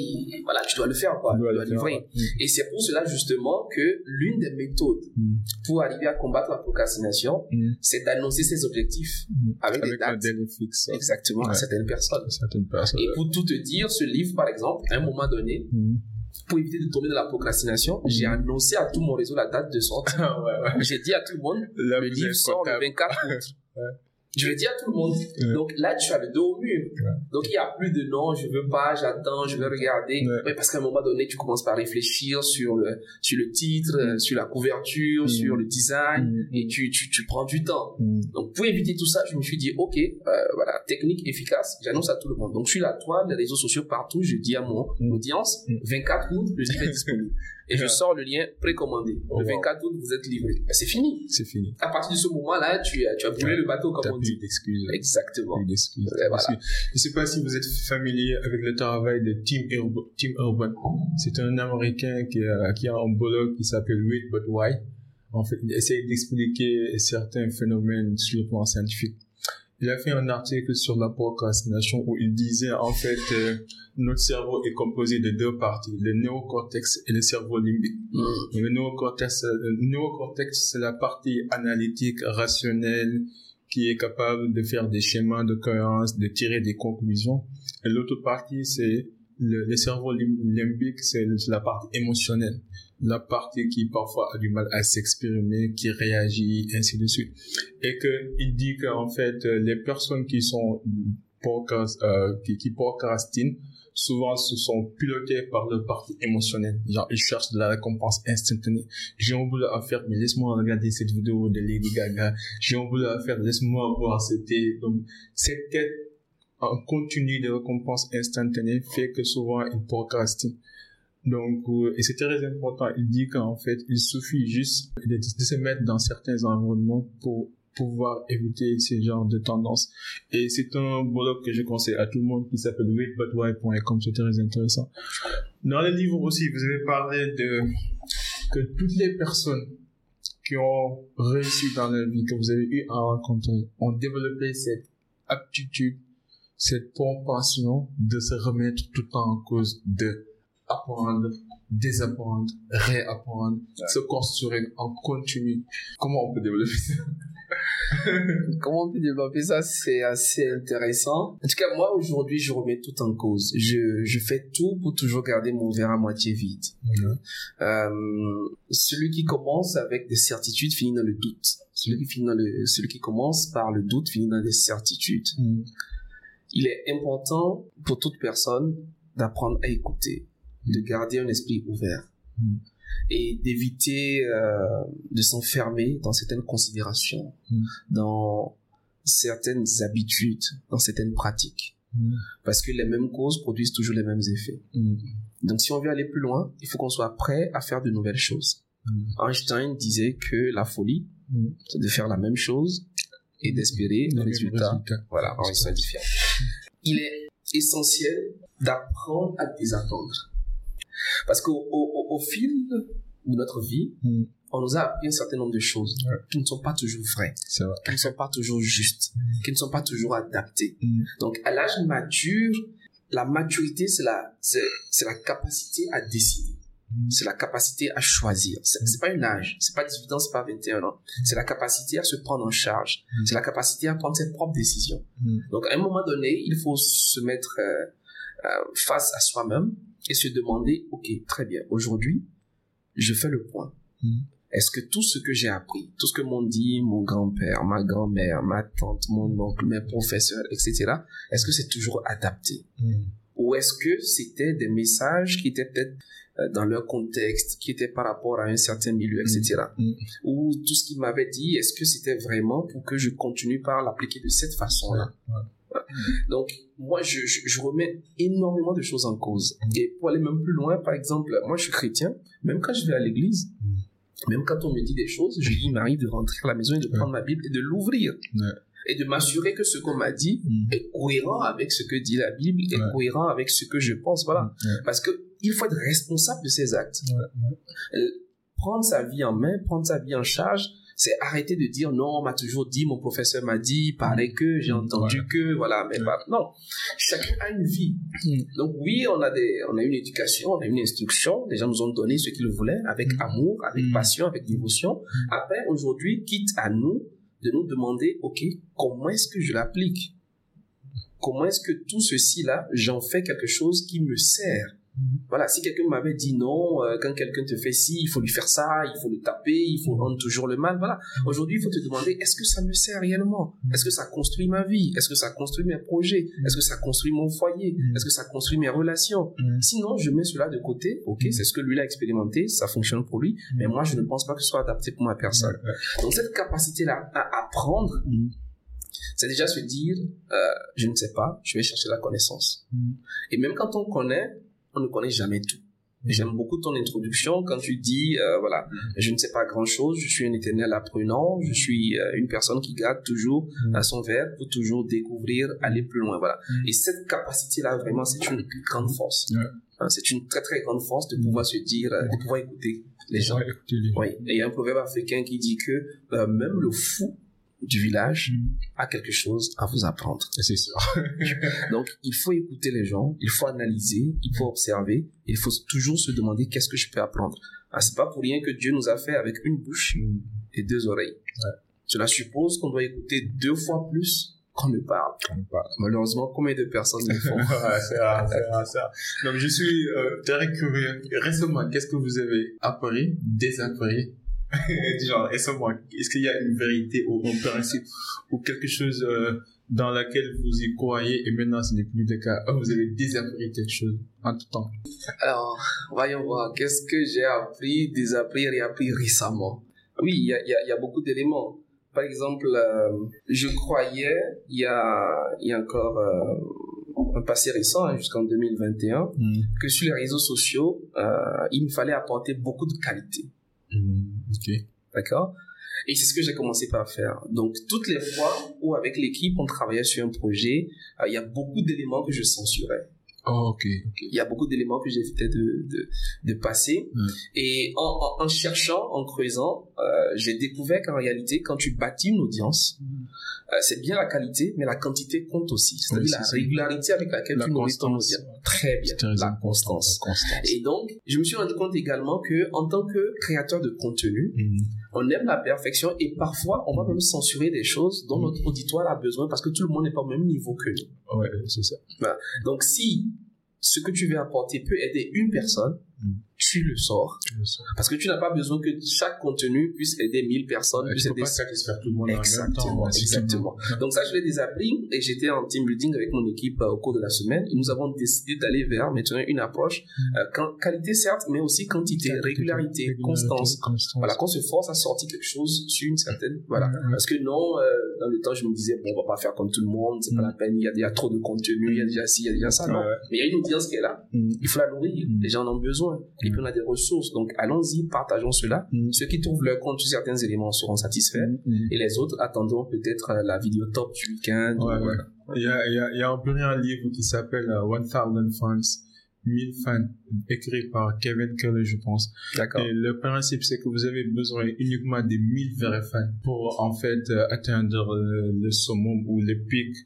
voilà, tu dois le faire, quoi. Tu dois, livrer. Et c'est pour cela, justement, que l'une des méthodes mm. pour arriver à combattre la procrastination, mm. c'est d'annoncer ses objectifs mm. avec, des dates. Exactement, à certaines personnes. certaines personnes. Et pour tout te dire, ce livre, par exemple, à un moment donné, pour éviter de tomber dans la procrastination, j'ai annoncé à tout mon réseau la date de sortie. [laughs] J'ai dit à tout le monde, le livre sort le comptable. 24 août. [laughs] Je le dis à tout le monde. Ouais. Donc là, tu as le dos au mur. Donc il n'y a plus de non, je veux pas, j'attends, je vais regarder. Ouais. Ouais, parce qu'à un moment donné, tu commences par réfléchir sur le, sur le titre, euh, sur la couverture, Mm. sur le design, Mm. et tu, tu, tu prends du temps. Mm. Donc pour éviter tout ça, je me suis dit, ok, euh, voilà, technique efficace, j'annonce à tout le monde. Donc je suis la toile, les réseaux sociaux partout, je dis à mon audience, Mm. 24 août, le livre est [laughs] disponible. Et je sors le lien précommandé. Oh, le wow. 24 août, vous êtes livré. Ben, c'est fini. C'est fini. À partir de ce moment-là, tu as, tu as brûlé le bateau, comme on plus dit. d'excuses. Exactement. Plus d'excuses. Parce que Je sais pas si vous êtes familier avec le travail de Tim, Urban. Tim Urban. C'est un Américain qui a, qui a un blog qui s'appelle Wait But Why. En fait, il essaye d'expliquer certains phénomènes sur le plan scientifique. Il a fait un article sur la procrastination où il disait en fait euh, notre cerveau est composé de deux parties, le néocortex et le cerveau limbique. Mm. Le néocortex, euh, le néocortex, c'est la partie analytique, rationnelle, qui est capable de faire des schémas de cohérence, de tirer des conclusions. Et l'autre partie, c'est le, le cerveau lim- limbique, c'est la partie émotionnelle. La partie qui parfois a du mal à s'exprimer, qui réagit, ainsi de suite. Et que il dit qu'en fait, euh, les personnes qui sont euh, qui, qui procrastinent, souvent se sont pilotées par leur partie émotionnelle. Genre, ils cherchent de la récompense instantanée. J'ai un boulot à faire, mais laisse-moi regarder cette vidéo de Lady Gaga. J'ai un boulot à faire, laisse-moi voir cette Donc, cette quête en continu de récompense instantanée fait que souvent ils procrastinent. Donc, euh, et c'est très important. Il dit qu'en fait, il suffit juste de, se mettre dans certains environnements pour pouvoir éviter ce genre de tendance. Et c'est un blog que je conseille à tout le monde qui s'appelle waitbutwhy.com. C'est très intéressant. Dans le livre aussi, vous avez parlé de que toutes les personnes qui ont réussi dans la vie, que vous avez eu à rencontrer, ont développé cette aptitude, cette propension de se remettre tout le temps en cause, de apprendre, désapprendre, réapprendre, se construire en continu. Comment on peut développer ça? [laughs] Comment on peut développer ça? C'est assez intéressant. En tout cas, moi, aujourd'hui, je remets tout en cause. Je, je fais tout pour toujours garder mon verre à moitié vide. Euh, celui qui commence avec des certitudes finit dans le doute. Celui qui, finit dans le, celui qui commence par le doute finit dans des certitudes. Mm. Il est important pour toute personne d'apprendre à écouter, de garder un esprit ouvert Mm. et d'éviter euh, de s'enfermer dans certaines considérations, Mm. dans certaines habitudes, dans certaines pratiques. Mm. Parce que les mêmes causes produisent toujours les mêmes effets. Donc si on veut aller plus loin, il faut qu'on soit prêt à faire de nouvelles choses. Einstein disait que la folie, c'est de faire la même chose et d'espérer Le un résultat résultat. voilà, en différent. Il est essentiel d'apprendre à désattendre. Parce qu'au au, au- au fil de notre vie, Mm. on nous a appris un certain nombre de choses Ouais. qui ne sont pas toujours vraies, vrai. qui ne sont pas toujours justes, qui ne sont pas toujours adaptées. Mm. Donc, à l'âge mature, la maturité, c'est la, c'est, c'est la capacité à décider. C'est la capacité à choisir. C'est, c'est pas un âge. C'est pas 18 ans, c'est pas 21 ans. C'est la capacité à se prendre en charge. C'est la capacité à prendre ses propres décisions. Donc, à un moment donné, il faut se mettre euh, euh, face à soi-même et se demander, OK, très bien, aujourd'hui, je fais le point. Mm. Est-ce que tout ce que j'ai appris, tout ce que m'ont dit mon grand-père, ma grand-mère, ma tante, mon oncle, mes professeurs, etc., est-ce que c'est toujours adapté? Mm. Ou est-ce que c'était des messages qui étaient peut-être euh, dans leur contexte, qui étaient par rapport à un certain milieu, etc. Mm. Ou tout ce qu'il m'avait dit, est-ce que c'était vraiment pour que je continue par l'appliquer de cette façon-là? [laughs] Donc, moi, je, je, je remets énormément de choses en cause. Mm. Et pour aller même plus loin, par exemple, moi, je suis chrétien, même quand je vais à l'église, Mm. même quand on me dit des choses, je, il m'arrive de rentrer à la maison et de prendre ma Bible et de l'ouvrir. Ouais. Et de m'assurer que ce qu'on m'a dit Mm. est cohérent avec ce que dit la Bible, est Ouais. cohérent avec ce que je pense, voilà. Ouais. Parce que il faut être responsable de ses actes. Euh, Prendre sa vie en main, prendre sa vie en charge, c'est arrêter de dire non, on m'a toujours dit, mon professeur m'a dit, paraît que, j'ai entendu Voilà. que, voilà, mais pas. Non, chacun a une vie. Mm. Donc oui, on a des, on a une éducation, on a une instruction. Les gens nous ont donné ce qu'ils voulaient, avec Mm. amour, avec Mm. passion, avec dévotion. Après, aujourd'hui, quitte à nous de nous demander, ok, comment est-ce que je l'applique? Comment est-ce que tout ceci là, j'en fais quelque chose qui me sert? Voilà, si quelqu'un m'avait dit non, euh, quand quelqu'un te fait ci, il faut lui faire ça, il faut le taper, il faut rendre toujours le mal. Voilà. Aujourd'hui, il faut te demander est-ce que ça me sert réellement? Est-ce que ça construit ma vie? Est-ce que ça construit mes projets? Est-ce que ça construit mon foyer? Est-ce que ça construit mes relations? Sinon, je mets cela de côté. Ok, c'est ce que lui a expérimenté, ça fonctionne pour lui, mais moi, je ne pense pas que ce soit adapté pour ma personne. Donc cette capacité-là à apprendre c'est déjà se dire, euh, je ne sais pas, je vais chercher la connaissance. Mm. Et même quand on connaît, on ne connaît jamais tout. Mm. J'aime beaucoup ton introduction quand tu dis, euh, voilà, mm. je ne sais pas grand-chose, je suis un éternel apprenant, je suis euh, une personne qui garde toujours à son verre pour toujours découvrir, aller plus loin, voilà. Et cette capacité-là, vraiment, c'est une grande force. Hein, c'est une très très grande force de pouvoir se dire, de pouvoir écouter les gens. Oui. Et il y a un proverbe africain qui dit que même le fou du village mm. a quelque chose à vous apprendre. C'est sûr. [laughs] Donc, il faut écouter les gens, il faut analyser, il faut observer, il faut toujours se demander qu'est-ce que je peux apprendre. Ah, c'est pas pour rien que Dieu nous a fait avec une bouche mm. et deux oreilles. Cela suppose qu'on doit écouter deux fois plus qu'on ne parle. Malheureusement, combien de personnes le font? [laughs] C'est rare, c'est rare. Donc, je suis euh, très curieux. Récemment, qu'est-ce que vous avez appris, désappris [laughs] genre, est-ce qu'il y a une vérité ou un principe ou quelque chose euh, dans laquelle vous y croyez et maintenant ce n'est plus le cas oh, Vous avez désappris quelque chose en tout temps Alors, voyons voir. Qu'est-ce que j'ai appris, désappris, réappris récemment? Oui, il y a, y a, beaucoup d'éléments. Par exemple, euh, je croyais, il y a, y a encore euh, un passé récent, hein, jusqu'en 2021, hmm. que sur les réseaux sociaux, il me fallait apporter beaucoup de qualité. Hmm. Ok. D'accord Et c'est ce que j'ai commencé par faire. Donc, toutes les fois où avec l'équipe, on travaillait sur un projet, euh, il y a beaucoup d'éléments que je censurais. Oh, ok. Il y a beaucoup d'éléments que j'évitais de, de, de passer. Et en, en, cherchant, en creusant, euh, j'ai découvert qu'en réalité, quand tu bâtis une audience, euh, c'est bien la qualité, mais la quantité compte aussi. C'est-à-dire la régularité avec laquelle tu nourris ton audience. Très bien. La constance. Et donc, je me suis rendu compte également que, en tant que créateur de contenu, mm. on aime la perfection et parfois, on va même censurer des choses dont mm. notre auditoire a besoin parce que tout le monde n'est pas au même niveau que nous. Ouais, c'est ça. Donc, si ce que tu veux apporter peut aider une personne, mm tu le sors. Parce que tu n'as pas besoin que chaque contenu puisse aider 1000 personnes. Ouais, puisse aider... pas satisfaire tout le monde exactement, en Exactement. Donc ça, je l'ai déjà appris et j'étais en team building avec mon équipe euh, au cours de la semaine et nous avons décidé d'aller vers maintenant une approche mm. euh, qualité certes, mais aussi quantité, régularité, constance. Voilà, qu'on se force à sortir quelque chose sur une certaine, voilà. Parce que non, euh, dans le temps, je me disais, bon, on va pas faire comme tout le monde, c'est pas la mm. peine, il y, a, a trop de contenu, il y a déjà ci, il y a déjà ça, non. Mais il y a une audience qui est là. Mm. Il faut la nourrir. Les gens en ont besoin et puis on a des ressources. Donc allons-y, partageons cela. Mm. Ceux qui trouvent leur compte sur certains éléments seront satisfaits mm, mm. et les autres attendront peut-être euh, la vidéo top du week-end. Il, y a, il, y a, il y a un livre qui s'appelle 1000 euh, Fans. 1000 fans, écrit par Kevin Keller, je pense. D'accord. Et le principe, c'est que vous avez besoin uniquement des 1000 vrais fans pour, en fait, euh, atteindre le summum ou le pic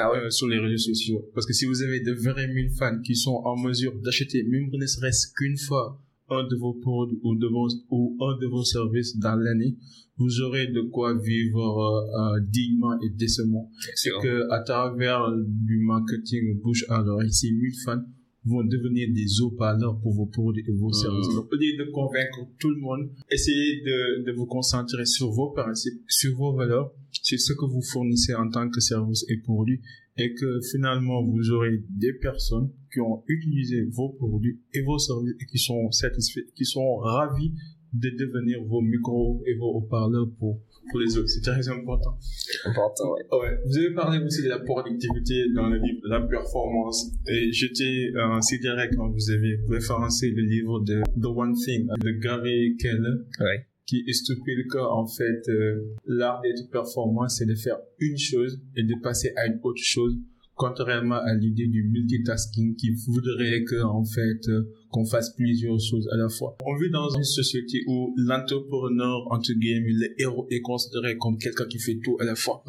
ah ouais. sur les réseaux sociaux. Parce que si vous avez de vrais 1000 fans qui sont en mesure d'acheter, même ne serait-ce qu'une fois, un de vos produits ou, de vos, ou un de vos services dans l'année, vous aurez de quoi vivre euh, euh dignement et décemment. C'est que à travers du marketing bouche à l'oreille, ces 1000 fans vont devenir des haut-parleurs pour vos produits et vos mmh. services. Donc, au lieu de convaincre tout le monde, essayez de, de vous concentrer sur vos principes, sur vos valeurs, sur ce que vous fournissez en tant que service et produit et que finalement vous aurez des personnes qui ont utilisé vos produits et vos services et qui sont satisfaits, qui sont ravis de devenir vos micros et vos haut-parleurs pour, pour les autres. C'est très important. Important, ouais. ouais. Vous avez parlé aussi de la productivité dans le livre, la performance. Et j'étais euh, sidéré quand vous avez référencé le livre de The One Thing de Gary Keller. Ouais qui le cas en fait euh, l'art d'être performant c'est de faire une chose et de passer à une autre chose contrairement à l'idée du multitasking qui voudrait que en fait euh, qu'on fasse plusieurs choses à la fois. On vit dans une société où l'entrepreneur entre guillemets le héros est considéré comme quelqu'un qui fait tout à la fois.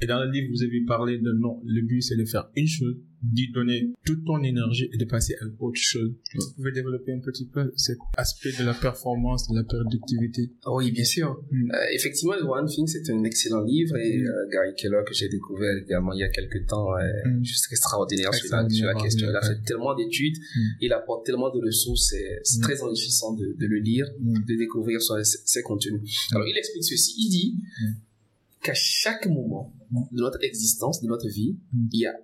Et dans le livre vous avez parlé de non, le but c'est de faire une chose d'y donner toute ton énergie et de passer à autre chose. Vous pouvez développer un petit peu cet aspect de la performance, de la productivité. Oui, bien sûr. Mm. Euh, effectivement, The One Thing, c'est un excellent livre et Mm. euh, Gary Keller que j'ai découvert également il y a quelques temps, euh, Mm. juste extraordinaire sur la, Extraordinaire, sur la question. Il a fait tellement d'études, il apporte tellement de ressources, c'est très enrichissant de, de le lire, de découvrir son- ses, contenus. Alors, il explique ceci. Il dit qu'à chaque moment de notre existence, de notre vie, il y a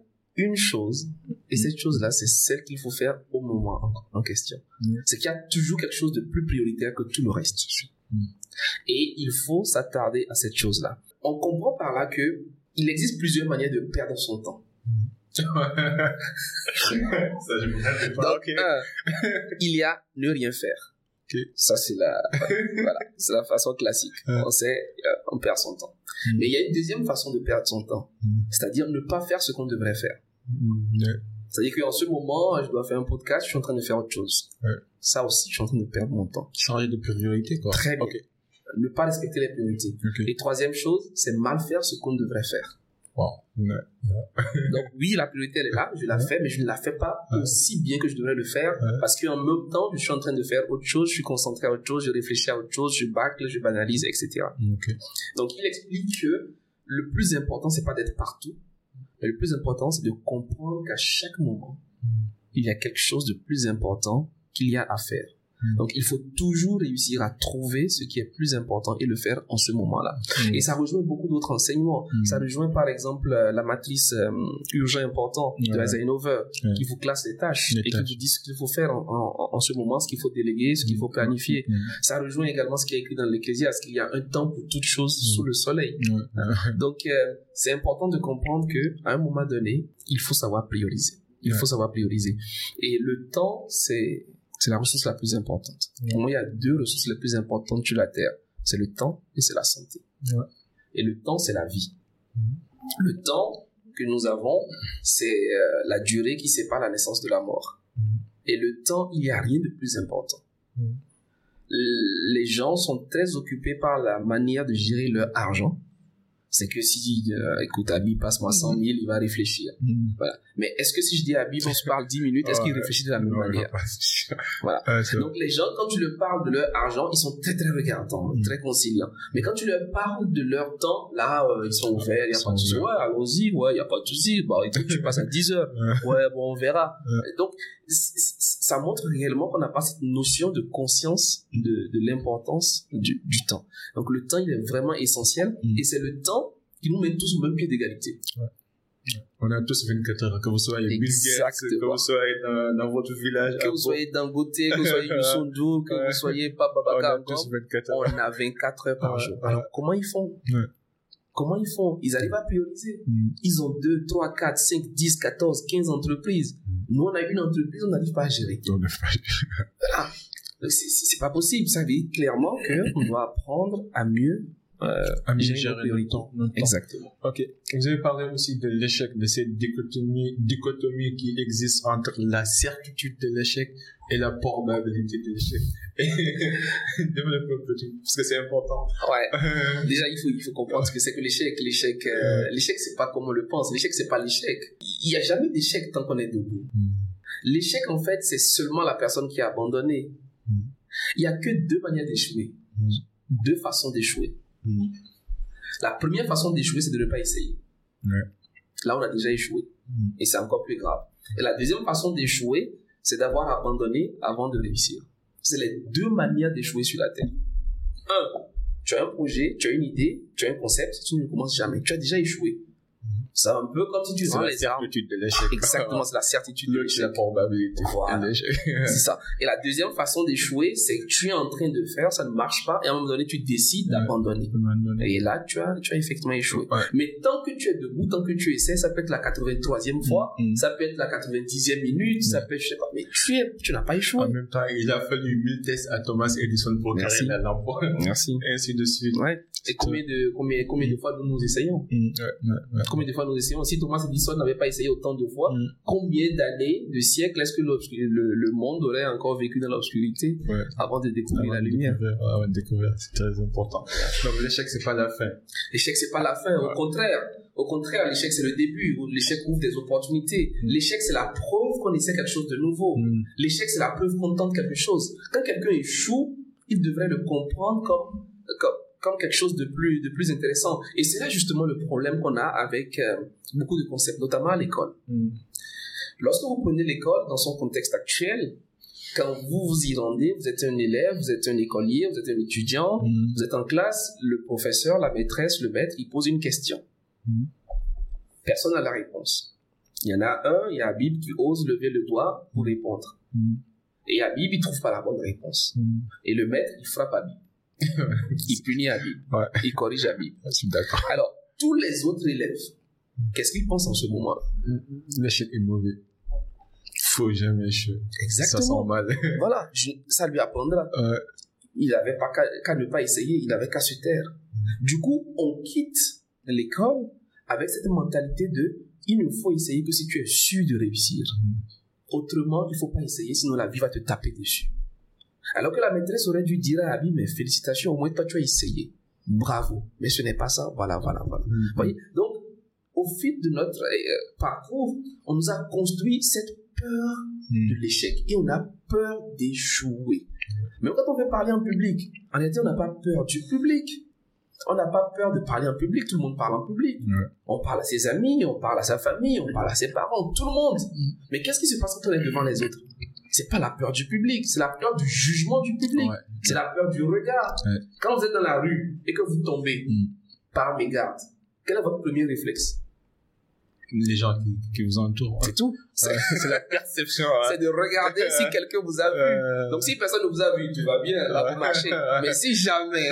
une chose, et cette chose-là, c'est celle qu'il faut faire au moment en, question. Mm. C'est qu'il y a toujours quelque chose de plus prioritaire que tout le reste. Mm. Et il faut s'attarder à cette chose-là. On comprend par là que il existe plusieurs manières de perdre son temps. [laughs] Ça, je pas. Donc, un, il y a ne rien faire. Ok. Ça, c'est la, voilà, c'est la façon classique. On sait, euh, on perd son temps. Mm. Mais il y a une deuxième façon de perdre son temps. Mm. C'est-à-dire ne pas faire ce qu'on devrait faire. Mm. C'est-à-dire qu'en ce moment, je dois faire un podcast, je suis en train de faire autre chose. Ouais. Ça aussi, je suis en train de perdre mon temps. Changer de priorité, quoi. Très bien. Ne pas respecter les priorités. Et troisième chose, c'est mal faire ce qu'on devrait faire. Wow. Ouais. Donc oui, la priorité elle est là, je la fais, mais je ne la fais pas Ouais. aussi bien que je devrais le faire parce qu'en même temps, je suis en train de faire autre chose, je suis concentré à autre chose, je réfléchis à autre chose, je bâcle, je banalise, etc. Donc il explique que le plus important, c'est pas d'être partout, mais le plus important, c'est de comprendre qu'à chaque moment, Mm. il y a quelque chose de plus important qu'il y a à faire. Mm. Donc il faut toujours réussir à trouver ce qui est plus important et le faire en ce moment-là. Mm. Et ça rejoint beaucoup d'autres enseignements. Mm. Ça rejoint par exemple euh, la matrice euh, urgent important de. Eisenhower qui vous classe les tâches Les et tâches. qui vous dit ce qu'il faut faire en, en- en ce moment, ce qu'il faut déléguer, ce qu'il faut planifier. Ça rejoint également ce qui est écrit dans l'Ecclésiaste, qu'il y a un temps pour toute chose sous le soleil. Donc euh, c'est important de comprendre que à un moment donné, il faut savoir prioriser. Il faut savoir prioriser. Et le temps, c'est c'est la ressource la plus importante. Ouais. Pour moi, il y a deux ressources les plus importantes sur la terre. C'est le temps et c'est la santé. Ouais. Et le temps, c'est la vie. Mhm. Le temps que nous avons, c'est euh, la durée qui sépare la naissance de la mort. Mhm. Et le temps, il n'y a rien de plus important. Mhm. Les gens sont très occupés par la manière de gérer leur argent. C'est que si, euh, écoute, Abi, passe-moi 100 000, il va réfléchir. Mm. Voilà. Mais est-ce que si je dis Habib, on se parle 10 minutes, est-ce qu'il réfléchit de la même Non, manière. Voilà. Vrai. Donc les gens, quand tu leur parles de leur argent, ils sont très très regardants, Mm. très conciliants. Mais quand tu leur parles de leur temps, là, euh, ils sont ouverts, il n'y a pas de souci. Ouais, allons-y, ouais, il n'y a pas de souci. Bah, écoute, tu passes à 10 heures. [laughs] Ouais. Bon, on verra. Donc, ça montre réellement qu'on n'a pas cette notion de conscience de, de l'importance du, du temps. Donc le temps, il est vraiment essentiel Mm. et c'est le temps qui nous met tous au même pied d'égalité. On a tous 24 heures, que vous soyez Bill Gates, Exactement. que vous soyez dans, dans votre village. Que vous soyez Dangote, que vous soyez [laughs] Youssou que vous soyez Papa on a Baka, tous 24 on heures. a 24 heures par jour. Alors, comment ils font? Ouais. Comment ils font? Ils arrivent à prioriser. Mm. Ils ont 2, 3, 4, 5, 10, 14, 15 entreprises. Mm. Nous, on a une entreprise, on n'arrive pas à gérer. On fait pas- c'est pas possible. Ça veut dire clairement qu'on doit apprendre à mieux euh, nos le temps. le temps. Exactement. Ok. Vous avez parlé aussi de l'échec, de cette dichotomie, dichotomie qui existe entre la certitude de l'échec et la probabilité de l'échec. [laughs] Petit, parce que c'est important. Ouais. [laughs] Déjà, il faut, il faut comprendre ce que c'est que l'échec. L'échec, euh, l'échec, c'est pas comme on le pense. L'échec, c'est pas l'échec. Il n'y a jamais d'échec tant qu'on est debout. L'échec, en fait, c'est seulement la personne qui a abandonné. Mm. Il n'y a que deux manières d'échouer. Mm. Deux façons d'échouer. Mm. La première façon d'échouer, c'est de ne pas essayer. Ouais. Là, on a déjà échoué. Mm. Et c'est encore plus grave. Et la deuxième façon d'échouer, c'est d'avoir abandonné avant de réussir. C'est les deux manières d'échouer sur la Terre. Un, tu as un projet, tu as une idée, tu as un concept, tu ne commences jamais. Tu as déjà échoué. C'est un peu comme si tu la les armes. certitude de l'échec. [laughs] Exactement, c'est la certitude de c'est la l'échec. probabilité Voilà. l'échec. [laughs] C'est ça. Et la deuxième façon d'échouer, c'est que tu es en train de faire, ça ne marche pas, et à un moment donné, tu décides Ouais. d'abandonner. Et là, tu as, tu as effectivement échoué. Ouais. Mais tant que tu es debout, tant que tu essaies, ça peut être la 83e fois, Mm. ça peut être la 90e minute, ça peut être, je sais pas, mais tu es, tu n'as pas échoué. En même temps, il a fallu 1000 tests à Thomas Edison pour Merci. créer la lampe. Merci. Et [laughs] ainsi de suite. Ouais. Et combien de, combien, combien de fois nous nous essayons Mm, ouais, ouais, ouais. Combien de fois nous essayons Si Thomas Edison n'avait pas essayé autant de fois, Mm. combien d'années, de siècles est-ce que le, le monde aurait encore vécu dans l'obscurité Ouais. avant de découvrir la Avant de lumière découvrir, Avant de découvrir, c'est très important. Donc l'échec, c'est pas la fin. L'échec, c'est pas la fin. Au contraire, au contraire, l'échec, c'est le début. L'échec ouvre des opportunités. Mm. L'échec, c'est la preuve qu'on essaie quelque chose de nouveau. Mm. L'échec, c'est la preuve qu'on tente quelque chose. Quand quelqu'un échoue, il devrait le comprendre comme, comme, comme quelque chose de plus, de plus intéressant. Et c'est là justement le problème qu'on a avec euh, beaucoup de concepts, notamment à l'école. Mm. Lorsque vous prenez l'école dans son contexte actuel, quand vous vous y rendez, vous êtes un élève, vous êtes un écolier, vous êtes un étudiant, Mm. vous êtes en classe, le professeur, la maîtresse, le maître, il pose une question. Mhm. Personne n'a la réponse. Il y en a un, il y a Habib qui ose lever le doigt pour répondre. Et Habib, il trouve pas la bonne réponse. Et le maître, il frappe Habib. [laughs] il punit Habib. Ouais. Il corrige Habib. Je suis d'accord. Alors, tous les autres élèves, qu'est-ce qu'ils pensent en ce moment? L'échec est mauvais. Faut jamais échouer. Ça sent Exactement. mal. [laughs] Voilà, je- ça lui apprendra. Ouais. il n'avait pas qu'à ne pas essayer, il avait qu'à se taire. Du coup, on quitte l'école avec cette mentalité de il ne faut essayer que si tu es sûr de réussir. Autrement, il faut pas essayer, sinon la vie va te taper dessus. Alors que la maîtresse aurait dû dire à Abby, mais félicitations, au moins toi tu as essayé. Bravo. Mais ce n'est pas ça. Voilà, voilà, voilà. Mm. Vous voyez? Donc, au fil de notre euh, parcours, on nous a construit cette peur de Mm. l'échec et on a peur d'échouer. Même quand on veut parler en public, en réalité, on n'a pas peur du public. On n'a pas peur de parler en public, tout le monde parle en public. On parle à ses amis, on parle à sa famille, on parle à ses parents, tout le monde. Mais qu'est-ce qui se passe quand on est devant les autres? C'est pas la peur du public, c'est la peur du jugement du public. Ouais. C'est la peur du regard. Ouais. Quand vous êtes dans la rue et que vous tombez Mm. par mégarde, quel est votre premier réflexe? Les gens qui, qui vous entourent. C'est tout. [laughs] C'est la perception. c'est de regarder si quelqu'un vous a vu. Euh, Donc si personne ne vous a vu, tu vas bien, là vous marchez. Mais si jamais [laughs]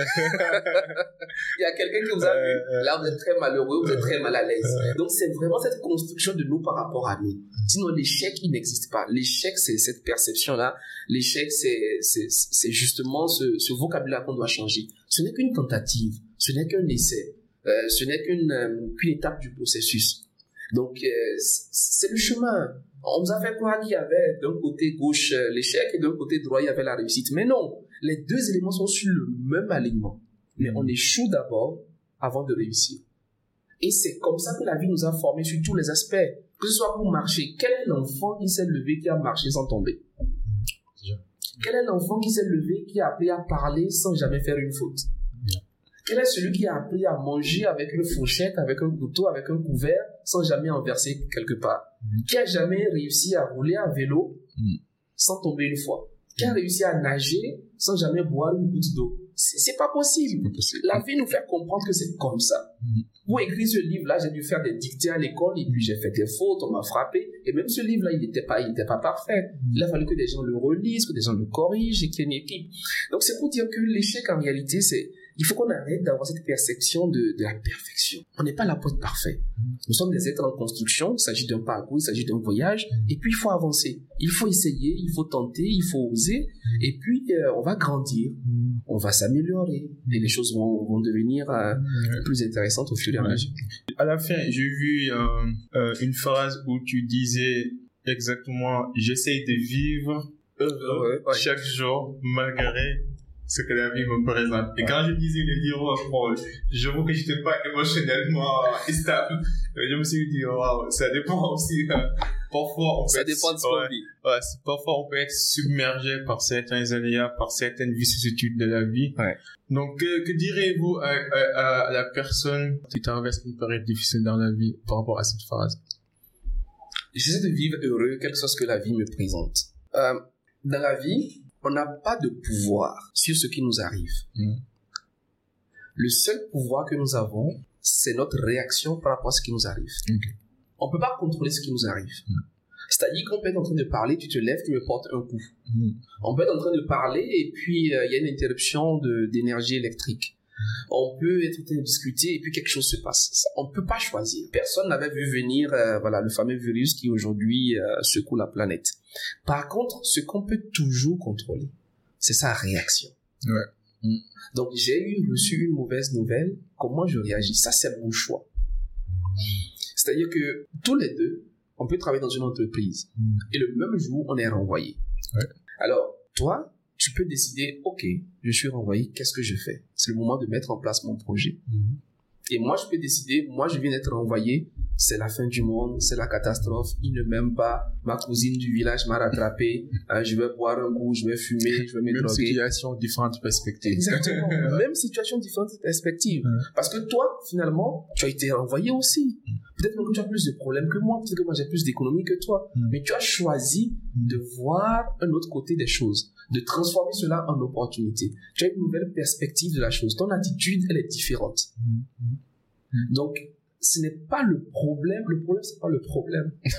il y a quelqu'un qui vous a vu, là vous êtes très malheureux, vous êtes très mal à l'aise. Donc c'est vraiment cette construction de nous par rapport à nous. Sinon l'échec il n'existe pas. L'échec c'est cette perception là. L'échec c'est c'est c'est justement ce, ce vocabulaire qu'on doit changer. Ce n'est qu'une tentative, ce n'est qu'un essai, euh, ce n'est qu'une euh, qu'une étape du processus. Donc euh, c'est le chemin. On nous a fait croire qu'il y avait d'un côté gauche euh, l'échec et d'un côté droit il y avait la réussite. Mais non, les deux éléments sont sur le même alignement. Mais on échoue d'abord avant de réussir. Et c'est comme ça que la vie nous a formés sur tous les aspects. Que ce soit pour marcher. Quel est l'enfant qui s'est levé, qui a marché sans tomber? Quel est l'enfant qui s'est levé, qui a appris à parler sans jamais faire une faute? Quel est celui qui a appris à manger avec une fourchette, avec un couteau, avec un couvert, sans jamais en verser quelque part Mhm. Qui a jamais réussi à rouler à vélo Mhm. sans tomber une fois Qui a réussi à nager sans jamais boire une goutte d'eau C'est pas possible. La vie nous fait comprendre que c'est comme ça. Pour écrire ce livre-là, j'ai dû faire des dictées à l'école et puis j'ai fait des fautes, on m'a frappé. Et même ce livre-là, il n'était pas, il n'était pas parfait. Il a fallu que des gens le relisent, que des gens le corrigent et qu'il y ait une équipe. Donc c'est pour dire que l'échec en réalité, c'est, il faut qu'on arrête d'avoir cette perception de, de la perfection. On n'est pas là pour être parfait. Nous sommes des êtres en construction, il s'agit d'un parcours, il s'agit d'un voyage, et puis il faut avancer. Il faut essayer, il faut tenter, il faut oser, et puis euh, on va grandir, on va s'améliorer, et les choses vont, vont devenir euh, plus intéressantes au fur et à mesure. À la fin, j'ai vu euh, une phrase où tu disais exactement j'essaye de vivre heureux ouais. chaque jour malgré ce que la vie me présente. Et quand je lisais le livre, bon, j'avoue que j'étais pas émotionnellement stable. Je me suis dit, waouh, ça dépend [laughs] aussi. euh, parfois, on peut Ça être- dépend de ce ouais, ouais, parfois, on peut être submergé par certains aléas, par certaines vicissitudes de la vie. Ouais. Donc, que, que direz-vous à, à- à la personne qui traverse une période difficile dans la vie par rapport à cette phrase? J'essaie de vivre heureux, quel que soit ce que la vie me présente. Euh, dans la vie, on n'a pas de pouvoir sur ce qui nous arrive. Mm. Le seul pouvoir que nous avons, c'est notre réaction par rapport à ce qui nous arrive. On peut pas contrôler ce qui nous arrive. C'est-à-dire qu'on peut être en train de parler, tu te lèves, tu me portes un coup. Mm. On peut être en train de parler et puis euh, il y a une interruption d'énergie électrique. On peut être en train de discuter et puis quelque chose se passe. On ne peut pas choisir. Personne n'avait vu venir euh, voilà le fameux virus qui aujourd'hui euh, secoue la planète. Par contre, ce qu'on peut toujours contrôler, c'est sa réaction. Ouais. Mm. Donc, j'ai eu reçu une mauvaise nouvelle. Comment je réagis? Ça, c'est mon choix. C'est-à-dire que tous les deux, on peut travailler dans une entreprise. Mm. Et le même jour, on est renvoyé. Ouais. Alors, toi, tu peux décider, OK, je suis renvoyé, qu'est-ce que je fais? C'est le moment de mettre en place mon projet. Mm. Et moi, je peux décider, moi, je viens d'être renvoyé, c'est la fin du monde, c'est la catastrophe, il ne m'aime pas, ma cousine du village m'a rattrapé, euh, je vais boire un coup, je vais fumer, je vais me Même droguer. situation, différentes perspectives. Exactement. [laughs] Même situation, différentes perspectives. Parce que toi, finalement, tu as été renvoyé aussi. Peut-être même que tu as plus de problèmes que moi, peut-être que moi j'ai plus d'économie que toi. Mm. Mais tu as choisi de voir un autre côté des choses, de transformer cela en opportunité. Tu as une nouvelle perspective de la chose. Ton attitude, elle est différente. Mm. Donc, ce n'est pas le problème. Le problème, c'est pas le problème. [laughs]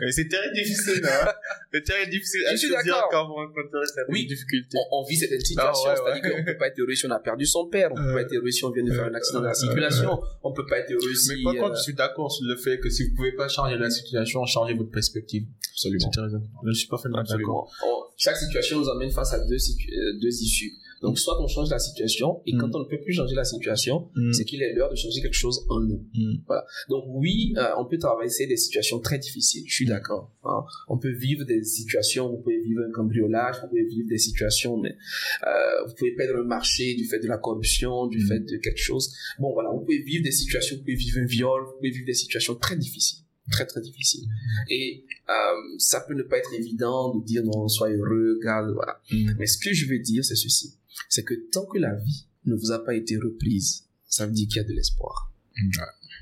Euh, C'est très difficile, hein. C'est très difficile à Je suis d'accord. quand vous rencontrez certaines Oui. difficultés? On, on vit situations, Ah, ouais, c'est-à-dire qu'on peut pas être heureux si on a perdu son père, on peut Euh, pas être heureux si on vient de faire un accident de la euh, circulation, on peut pas être heureux si... Mais par contre, euh, je suis d'accord sur le fait que si vous pouvez pas changer la situation, changez votre perspective. Absolument. Je suis parfaitement d'accord. Absolument. On- chaque situation nous emmène face à deux, situ- euh, deux issues. Donc, soit on change la situation, et Mm. quand on ne peut plus changer la situation, Mm. c'est qu'il est l'heure de changer quelque chose en nous. Mm. Donc, oui, euh, on peut traverser des situations très difficiles, je suis d'accord. hein. On peut vivre des situations, vous pouvez vivre un cambriolage, vous pouvez vivre des situations, mais euh, vous pouvez perdre un marché du fait de la corruption, du Mm. fait de quelque chose. Bon, voilà, vous pouvez vivre des situations, vous pouvez vivre un viol, vous pouvez vivre des situations très difficiles, très très difficiles. Et euh, ça peut ne pas être évident de dire non, sois heureux, garde, voilà. Mm. Mais ce que je veux dire, c'est ceci. C'est que tant que la vie ne vous a pas été reprise, ça veut dire qu'il y a de l'espoir. Mm.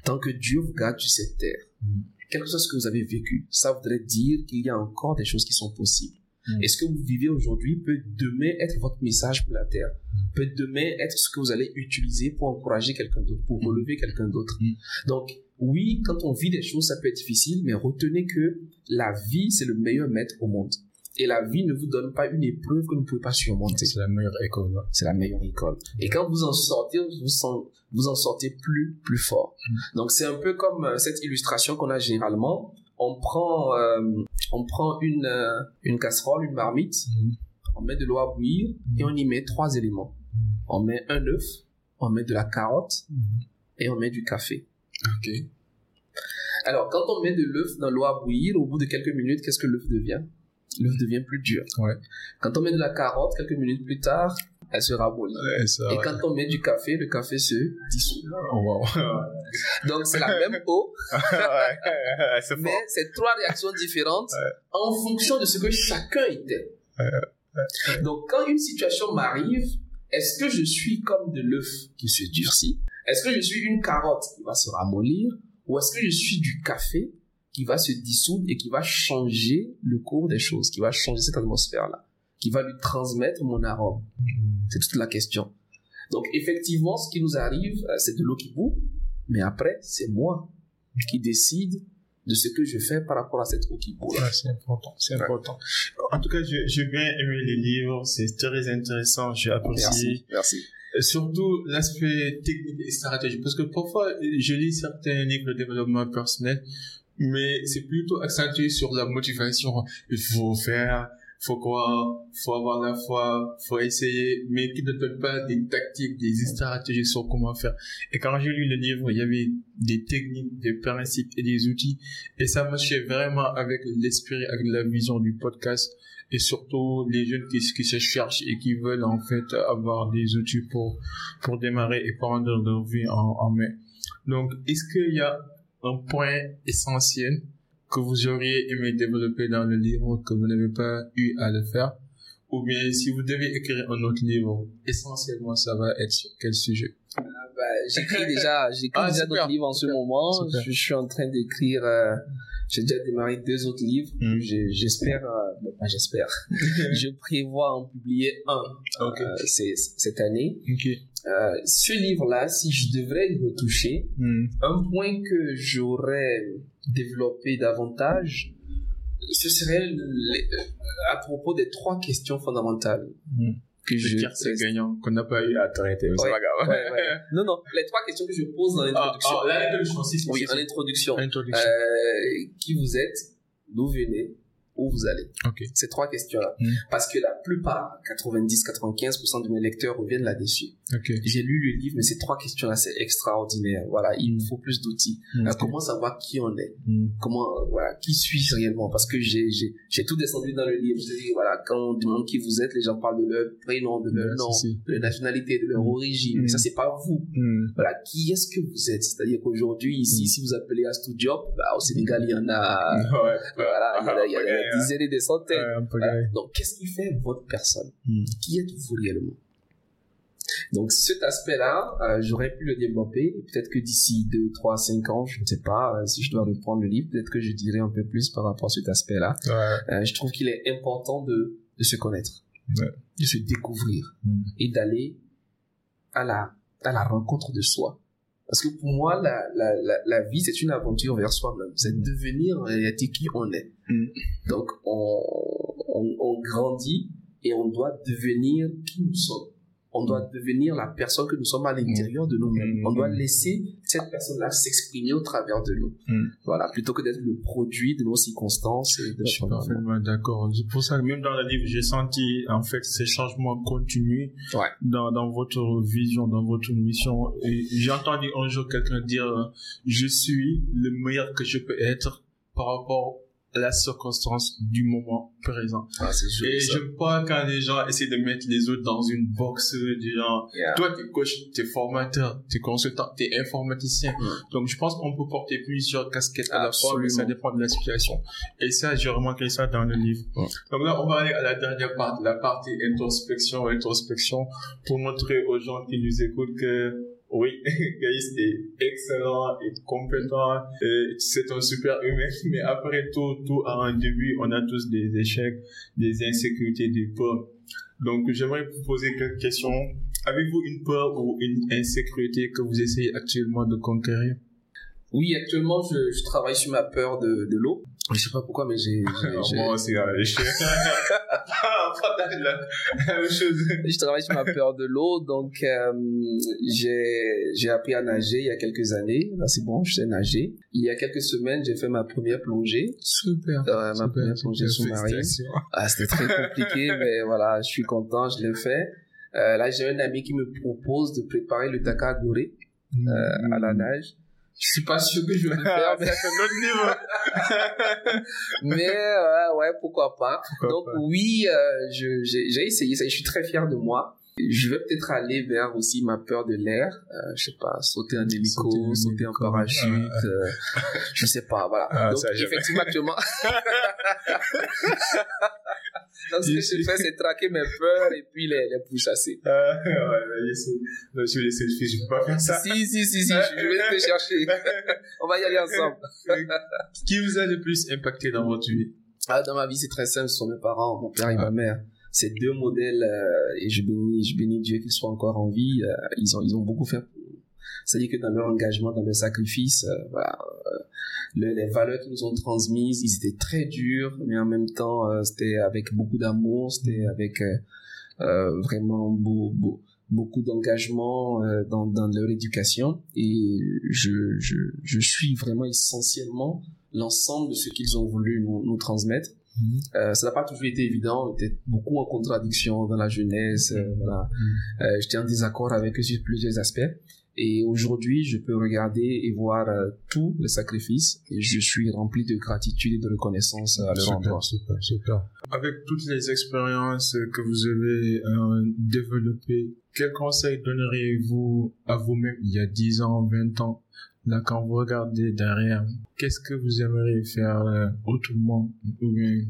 Tant que Dieu vous garde sur cette terre, Mm. quelque chose que vous avez vécu, ça voudrait dire qu'il y a encore des choses qui sont possibles. Mm. Et ce que vous vivez aujourd'hui peut demain être votre message pour la terre, peut demain être ce que vous allez utiliser pour encourager quelqu'un d'autre, pour relever quelqu'un d'autre? Donc, oui, quand on vit des choses, ça peut être difficile, mais retenez que la vie, c'est le meilleur maître au monde. Et la vie ne vous donne pas une épreuve que vous ne pouvez pas surmonter. C'est la meilleure école. C'est la meilleure école. Et quand vous en sortez, vous, en- vous en sortez plus, plus fort. Donc, c'est un peu comme euh, cette illustration qu'on a généralement. On prend, euh, on prend une, euh, une casserole, une marmite, Mm. on met de l'eau à bouillir et on y met trois éléments. On met un œuf, on met de la carotte et on met du café. Ok. Alors, quand on met de l'œuf dans l'eau à bouillir, au bout de quelques minutes, qu'est-ce que l'œuf devient? L'œuf devient plus dur. Ouais. Quand on met de la carotte, quelques minutes plus tard, elle se ramollit. Ouais, Et quand on met du café, le café se dissout. Oh, wow. [laughs] Donc, c'est la même [laughs] eau, ouais, mais c'est trois réactions différentes en fonction de ce que chacun était. Donc, quand une situation m'arrive, est-ce que je suis comme de l'œuf qui se durcit? Est-ce que je suis une carotte qui va se ramollir Ou est-ce que je suis du café qui va se dissoudre et qui va changer le cours des choses, qui va changer cette atmosphère-là, qui va lui transmettre mon arôme? C'est toute la question. Donc, effectivement, ce qui nous arrive, euh, c'est de l'eau qui bout, mais après, c'est moi qui décide de ce que je fais par rapport à cette eau qui bout. C'est important, c'est Ouais. important. En tout cas, j'ai j'ai bien aimé les livres, c'est très intéressant, j'ai apprécié. Merci. Merci. Surtout l'aspect technique et stratégique, parce que parfois, je lis certains livres de développement personnel, mais c'est plutôt accentué sur la motivation. Il faut faire, faut quoi, faut avoir la foi, faut essayer, mais qui ne donne pas des tactiques, des stratégies sur comment faire. Et quand j'ai lu le livre, il y avait des techniques, des principes et des outils, et ça marchait vraiment avec l'esprit, avec la vision du podcast, et surtout les jeunes qui, qui se cherchent et qui veulent en fait avoir des outils pour, pour démarrer et prendre leur vie en, en main. Donc, est-ce qu'il y a un point essentiel que vous auriez aimé développer dans le livre que vous n'avez pas eu à le faire? Ou bien, si vous devez écrire un autre livre, essentiellement, ça va être sur quel sujet? Bah, j'écris déjà, j'écris Ah, déjà d'autres livres en ce moment. Je, je suis en train d'écrire. euh, j'ai déjà démarré deux autres livres. Mm. J'ai- J'espère, euh, bon, pas j'espère. [laughs] je prévois en publier un euh, cette année. Euh, ce livre-là, si je devrais le retoucher, Hmm. un point que j'aurais développé davantage, ce serait à propos des trois questions fondamentales Hmm. Que je. C'est gagnant qu'on n'a pas eu à traiter, mais c'est Ouais. pas grave. Ouais, ouais. [laughs] Non, non, les trois questions que je pose dans Ah, l'introduction. ah, là, l'introduction, oui, en introduction. Introduction. Euh, qui vous êtes, d'où venez, où vous allez. Ok. Ces trois questions-là. Mm. Parce que la plupart, 90-95% de mes lecteurs reviennent là-dessus. Ok. J'ai lu le livre, mais ces trois questions-là, c'est extraordinaire. Voilà, il me faut plus d'outils. Mm. Euh, Comment savoir qui on est? Mm. Comment, euh, voilà, qui suis-je réellement? Parce que j'ai, j'ai, j'ai tout descendu dans le livre. Je dis, voilà, quand on demande qui vous êtes, les gens parlent de leur prénom, de leur nom, de leur nationalité, de leur origine. Ça, c'est pas vous. Voilà, qui est-ce que vous êtes? C'est-à-dire qu'aujourd'hui, ici, si vous appelez à Job, bah, au Sénégal, il y en a, [laughs] Ouais. voilà, il y en a, il y en a Ouais, des dizaines et des centaines. Voilà. Donc, qu'est-ce qui fait votre personne Mm. Qui êtes-vous réellement Donc, cet aspect-là, euh, j'aurais pu le développer. Peut-être que d'ici 2, 3, 5 ans, je ne sais pas, euh, si je dois reprendre le livre, peut-être que je dirai un peu plus par rapport à cet aspect-là. Ouais. Euh, je trouve qu'il est important de, de se connaître, Ouais. de se découvrir Mm. et d'aller à la, à la rencontre de soi. Parce que pour moi, la, la, la, la vie, c'est une aventure vers soi-même. C'est Mm. devenir en réalité qui on est. Mm. Donc, on, on, on grandit et on doit devenir qui nous sommes. On doit devenir la personne que nous sommes à l'intérieur de nous-mêmes. Mm. On doit laisser cette personne-là s'exprimer au travers de nous. Mm. Voilà, plutôt que d'être le produit de nos circonstances et de Je suis parfaitement d'accord. C'est pour ça que même dans le livre, j'ai senti en fait ces changements continus Ouais. dans, dans votre vision, dans votre mission. Et j'ai entendu un jour quelqu'un dire Je suis le meilleur que je peux être par rapport la circonstance du moment présent. Ah, joli, Et ça. j'aime pas quand les gens essaient de mettre les autres dans une box du genre Yeah. toi t'es coach, t'es formateur, t'es consultant, t'es informaticien. Mm. Donc je pense qu'on peut porter plusieurs casquettes à la fois, mais ça dépend de la situation. Et ça, j'ai remarqué ça dans le livre. Mm. Donc là, on va aller à la dernière partie, la partie introspection, introspection, pour montrer aux gens qui nous écoutent que oui, [laughs] Gaïs est excellent et compétent, c'est un super humain, [laughs] mais après tout, tout a un début, on a tous des échecs, des insécurités, des peurs. Donc j'aimerais vous poser quelques questions. Avez-vous une peur ou une insécurité que vous essayez actuellement de conquérir? Oui, actuellement, je, je travaille sur ma peur de, de l'eau. Je sais pas pourquoi, mais j'ai, j'ai- [laughs] Moi aussi, hein, [laughs] je travaille sur ma peur de l'eau. Donc, euh, j'ai, appris à nager il y a quelques années. Là, c'est bon, je sais nager. Il y a quelques semaines, j'ai fait ma première plongée. Super. Euh, ma première plongée sous-marine. Ah, c'était très [laughs] compliqué, mais voilà, je suis content, je l'ai fait. Euh, là, j'ai un ami qui me propose de préparer le Dakar doré euh, à la nage. Je suis pas sûr que je vais le Ah, faire, c'est un autre niveau. [laughs] mais euh, ouais, pourquoi pas. Pourquoi Donc pas. oui, euh, je- j'ai j'ai essayé ça et je suis très fier de moi. Je vais peut-être aller vers aussi ma peur de l'air. Euh, je sais pas, sauter en hélico, Sauter en sauter hélico, parachute. ah, euh, [laughs] je sais pas, voilà. Ah, Donc effectivement actuellement. Donc ce que je fais, c'est traquer mes peurs et puis les, les pourchasser. Ah, ouais, laissez- non, je vais laisser le fils, je peux pas faire ça. Si, si, si, si, je vais te [laughs] chercher. On va y aller ensemble. Qui vous a le plus impacté dans votre vie? Ah, dans ma vie, c'est très simple. Ce sont mes parents, mon père et ma mère. Ces deux modèles, euh, et je bénis, je bénis Dieu qu'ils soient encore en vie. euh, ils ont, ils ont beaucoup fait. C'est-à-dire que dans leur engagement, dans leur sacrifice, euh, voilà, le- les valeurs qu'ils nous ont transmises, ils étaient très durs, mais en même temps, c'était avec beaucoup d'amour, c'était avec vraiment beau, beau- beaucoup d'engagement dans, dans leur éducation. Et je, je, je suis vraiment essentiellement l'ensemble de ce qu'ils ont voulu nous, nous transmettre. Euh, ça n'a pas toujours été évident, on était beaucoup en contradiction dans la jeunesse, euh, voilà. Euh, J'étais en désaccord avec eux sur plusieurs aspects. Et aujourd'hui, je peux regarder et voir euh, tous les sacrifices et je suis rempli de gratitude et de reconnaissance à leur endroit. super, super. Avec toutes les expériences que vous avez euh, développées, quel conseil donneriez-vous à vous-même il y a 10 ans, 20 ans Là, quand vous regardez derrière, qu'est-ce que vous aimeriez faire euh, autrement ou bien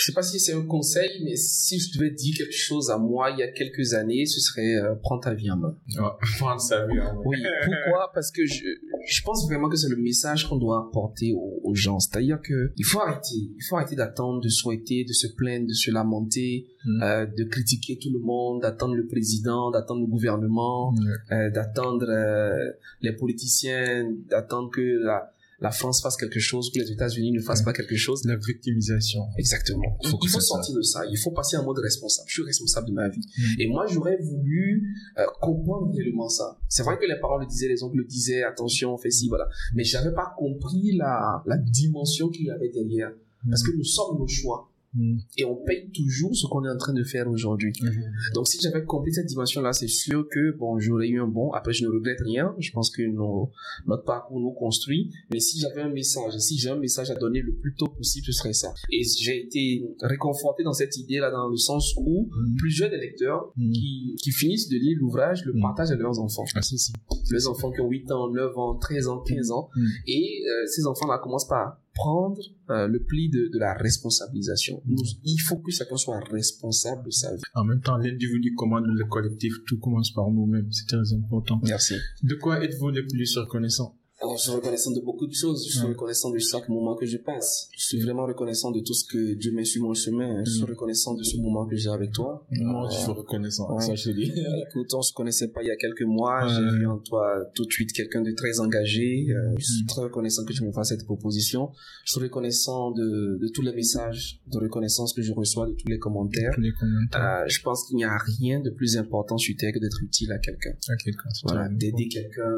Je sais pas si c'est un conseil, mais si je devais dire quelque chose à moi il y a quelques années, ce serait euh, prends ta vie en main. [laughs] Prendre sa vie en main. Oui, [laughs] pourquoi? Parce que je, je pense vraiment que c'est le message qu'on doit apporter aux, aux gens. C'est-à-dire que il faut arrêter, il faut arrêter d'attendre, de souhaiter, de se plaindre, de se lamenter, Mm. euh, de critiquer tout le monde, d'attendre le président, d'attendre le gouvernement, Ouais. euh, d'attendre euh, les politiciens, d'attendre que la, la France fasse quelque chose, que les États-Unis ne fassent Ouais. pas quelque chose. La victimisation. Exactement. Il Faut faut, que ça sortir de ça. Il faut passer en mode responsable. Je suis responsable de ma vie. Mm. Et moi, j'aurais voulu euh, comprendre réellement ça. C'est vrai que les parents le disaient, les oncles le disaient, attention, fais ci, voilà. Mais j'avais pas compris la, la dimension qu'il y avait derrière. Parce que nous sommes nos choix. Mm. Et on paye toujours ce qu'on est en train de faire aujourd'hui. Mhm. Donc, si j'avais compris cette dimension-là, c'est sûr que, bon, j'aurais eu un bon. Après, je ne regrette rien. Je pense que nos, notre parcours nous construit. Mais si j'avais un message, si j'ai un message à donner le plus tôt possible, ce serait ça. Et j'ai été réconforté dans cette idée-là, dans le sens où Mm. plusieurs des lecteurs Mm. qui, qui finissent de lire l'ouvrage le Mm. partagent à leurs enfants. Ah, si, si. Les enfants qui ont 8 ans, 9 ans, 13 ans, 15 ans. Mm. Et euh, ces enfants-là commencent par prendre euh, le pli de, de la responsabilisation. Nous, il faut que chacun soit responsable de sa vie. En même temps, l'individu commande le collectif. Tout commence par nous-mêmes. C'est très important. Merci. De quoi êtes-vous le plus reconnaissant? Alors, je suis reconnaissant de beaucoup de choses. Je suis Ouais. reconnaissant de chaque moment que je passe. Je suis vraiment reconnaissant de tout ce que Dieu met sur mon chemin. Je suis Mm. reconnaissant de ce moment que j'ai avec toi. Moi, je Euh, suis reconnaissant. ouais. Ça, je te dis. [laughs] Écoute, on se connaissait pas il y a quelques mois. J'ai vu en toi tout de suite quelqu'un de très engagé. Euh, je suis Mm. très reconnaissant que tu me fasses cette proposition. Je suis reconnaissant de, de tous les messages de reconnaissance que je reçois, de tous les commentaires. Les commentaires. Euh, je pense qu'il n'y a rien de plus important sur Terre que d'être utile à quelqu'un. à quelqu'un. Voilà, d'aider quelqu'un,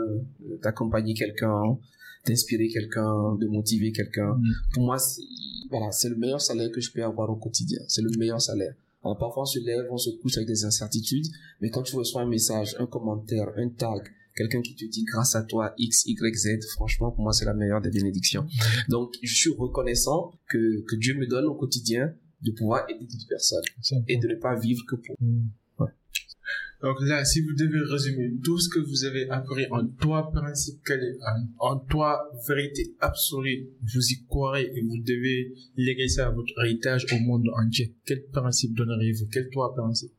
d'accompagner quelqu'un, d'inspirer quelqu'un, de motiver quelqu'un. Mm. Pour moi, c'est, voilà, c'est le meilleur salaire que je peux avoir au quotidien. C'est le meilleur salaire. Alors, parfois, on se lève, on se couche avec des incertitudes, mais quand tu reçois un message, un commentaire, un tag, quelqu'un qui te dit grâce à toi X, Y, Z, franchement, pour moi, c'est la meilleure des bénédictions. Donc, je suis reconnaissant que, que Dieu me donne au quotidien de pouvoir aider d'autres personnes et de ne pas vivre que pour. Mm. Donc là, si vous devez résumer tout ce que vous avez appris en trois principes clés, en, en trois vérités absolues, vous y croirez et vous devez léguer ça à votre héritage au monde entier. Quel principe donneriez-vous? Quels trois principes?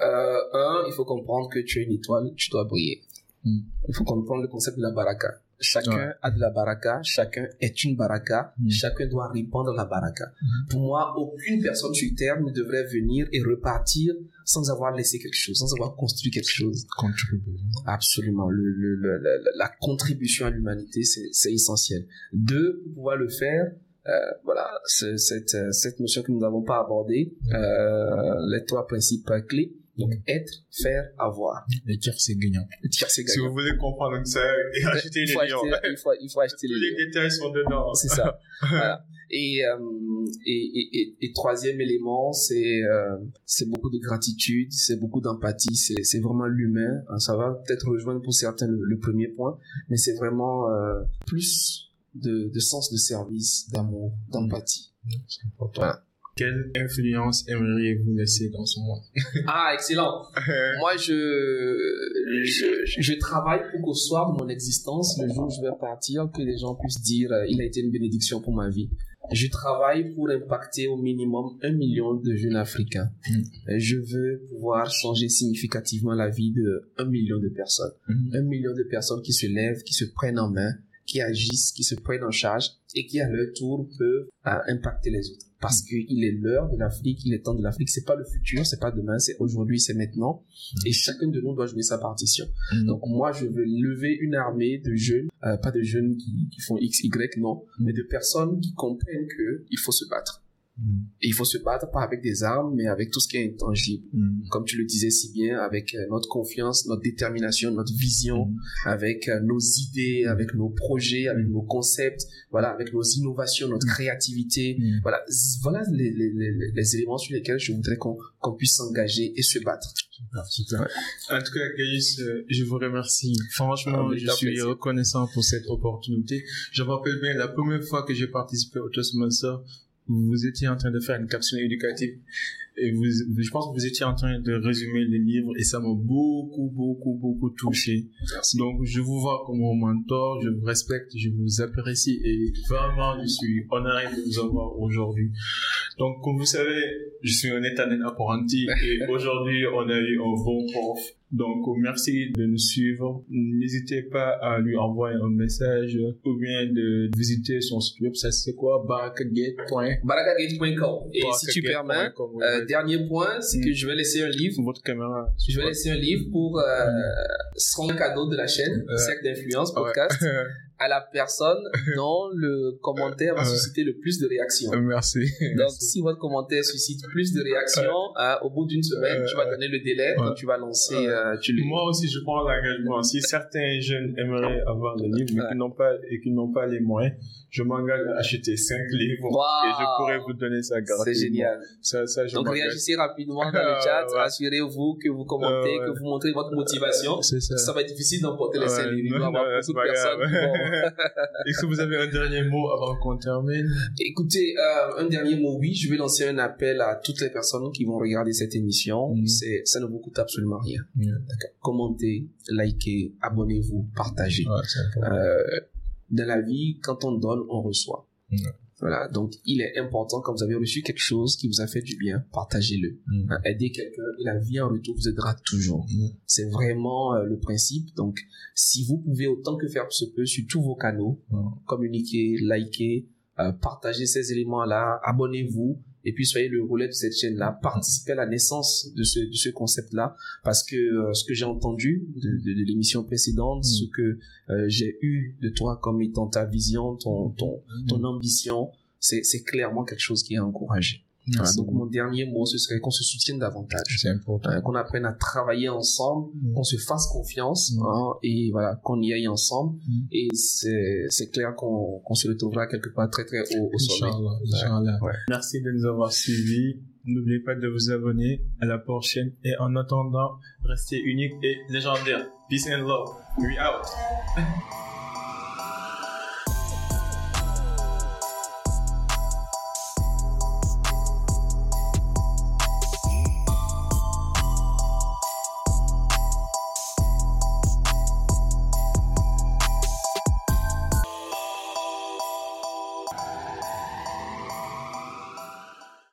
Euh, un, il faut comprendre que tu es une étoile, tu dois briller. Mm. Il faut comprendre le concept de la baraka. Chacun Ouais. a de la baraka, chacun est une baraka, Mm. chacun doit répandre la baraka. Mm. Pour moi, aucune personne sur Terre ne devrait venir et repartir sans avoir laissé quelque chose, sans avoir construit quelque chose. Contribuer. Absolument. Le, le, le- la, la contribution à l'humanité, c'est essentiel. Deux, pour pouvoir le faire, euh, voilà, cette, euh, cette notion que nous n'avons pas abordée, euh, les trois principes clés. Donc, être, faire, avoir. Les tiers, c'est gagnant. Le tiers, c'est Si gagnant. vous voulez comprendre ça, et acheter il, les faut lions. acheter, il, faut, il faut acheter Tous les les détails sont dedans. C'est ça. [laughs] voilà. Et, euh, et, et, et, et troisième élément, c'est euh, c'est beaucoup de gratitude, c'est beaucoup d'empathie, c'est c'est vraiment l'humain. hein. Ça va peut-être rejoindre pour certains le, le premier point, mais c'est vraiment euh, plus de, de sens de service, d'amour, d'empathie. C'est important. Voilà. Quelle influence aimeriez-vous laisser dans ce monde? [laughs] Ah, excellent. [laughs] Moi, je, je, je travaille pour qu'au soir de mon existence, le jour où je vais partir, que les gens puissent dire, euh, il a été une bénédiction pour ma vie. Je travaille pour impacter au minimum un million de jeunes Africains. Mm. Et Je veux pouvoir changer significativement la vie de un million de personnes. Mhm. Un million de personnes qui se lèvent, qui se prennent en main, qui agissent, qui se prennent en charge et qui à leur tour peuvent euh, impacter les autres. Parce qu'il est l'heure de l'Afrique, il est temps de l'Afrique. C'est pas le futur, c'est pas demain, c'est aujourd'hui, c'est maintenant. Et chacun de nous doit jouer sa partition. Mhm. Donc moi, je veux lever une armée de jeunes, euh, pas de jeunes qui, qui font X, Y, non, mais de personnes qui comprennent que il faut se battre. Et il faut se battre pas avec des armes, mais avec tout ce qui est intangible. Mhm. Comme tu le disais si bien, avec euh, notre confiance, notre détermination, notre vision, Mhm. avec euh, nos idées, avec nos projets, avec nos concepts, voilà, avec nos innovations, notre créativité. Voilà, voilà les, les, les, les éléments sur lesquels je voudrais qu'on qu'on puisse s'engager et se battre. Super, super. En tout cas, Gaïs, euh, je vous remercie. Franchement, Ah, je suis plaisir. reconnaissant pour cette opportunité. Je me rappelle bien, la première fois que j'ai participé au Toastmaster, vous étiez en train de faire une capsule éducative et vous, je pense que vous étiez en train de résumer les livres et ça m'a beaucoup, beaucoup, beaucoup touché. Donc, je vous vois comme mon mentor, je vous respecte, je vous apprécie et vraiment, je suis honoré de vous avoir aujourd'hui. Donc, comme vous savez, je suis un éternel apprenti [laughs] et aujourd'hui, on a eu un bon prof. Donc, merci de nous suivre. N'hésitez pas à lui envoyer un message ou bien de visiter son site web. Ça, c'est quoi? barakagate.com. Barakagate.com. Et si tu permets, euh, dernier point, c'est que je vais laisser un livre. votre caméra. Je vais laisser un livre pour euh, un cadeau de la chaîne, Ouais. Cercle d'influence Ouais. [laughs] à la personne [laughs] dont le commentaire va susciter le plus de réactions. Merci. Donc, si votre commentaire suscite plus de réactions, hein, au bout d'une semaine, tu vas donner le délai, ouais. tu vas lancer. Euh, tu Moi aussi, je prends l'engagement. Si certains jeunes aimeraient avoir le livre, mais qui n'ont pas et qui n'ont pas les moyens, je m'engage à acheter 5 livres wow. et je pourrais vous donner ça gratuitement. C'est génial. Ça, ça, je Donc réagissez rapidement dans le [laughs] chat, assurez-vous que vous commentez, que vous montrez votre motivation. C'est ça. Ça va être difficile d'emporter les 5 livres. Il va y avoir [laughs] beaucoup de personnes qui vont... [laughs] Est-ce que vous avez un dernier mot avant qu'on termine? Écoutez, euh, un dernier mot, oui. Je vais lancer un appel à toutes les personnes qui vont regarder cette émission. Mm. C'est, ça ne vous coûte absolument rien. Commentez, likez, abonnez-vous, partagez. Ouais, euh, dans la vie, quand on donne, on reçoit. Mm. Voilà, donc il est important quand vous avez reçu quelque chose qui vous a fait du bien, partagez-le. Mm. Hein, aidez quelqu'un et la vie en retour vous aidera toujours. Mm. C'est vraiment euh, le principe. Donc, si vous pouvez autant que faire se peut sur tous vos canaux, Mm. communiquer, liker, euh, partagez ces éléments-là, abonnez-vous et puis soyez le relais de cette chaîne-là, participez à la naissance de ce, de ce concept-là, parce que euh, ce que j'ai entendu de, de, de l'émission précédente, Mm. ce que euh, j'ai eu de toi comme étant ta vision, ton, ton, ton ambition, c'est c'est clairement quelque chose qui est encouragé. Voilà, donc mon dernier mot, ce serait qu'on se soutienne davantage, C'est important. euh, qu'on apprenne à travailler ensemble, Mm. qu'on se fasse confiance, Mm. hein, et voilà, qu'on y aille ensemble. Mm. Et c'est c'est clair qu'on qu'on se retrouvera quelque part très très haut au sommet. Inch'Allah, Inch'Allah. Ouais. Merci de nous avoir suivis. N'oubliez pas de vous abonner à la prochaine. Et en attendant, restez unique et légendaire. Peace and love. We out. [laughs]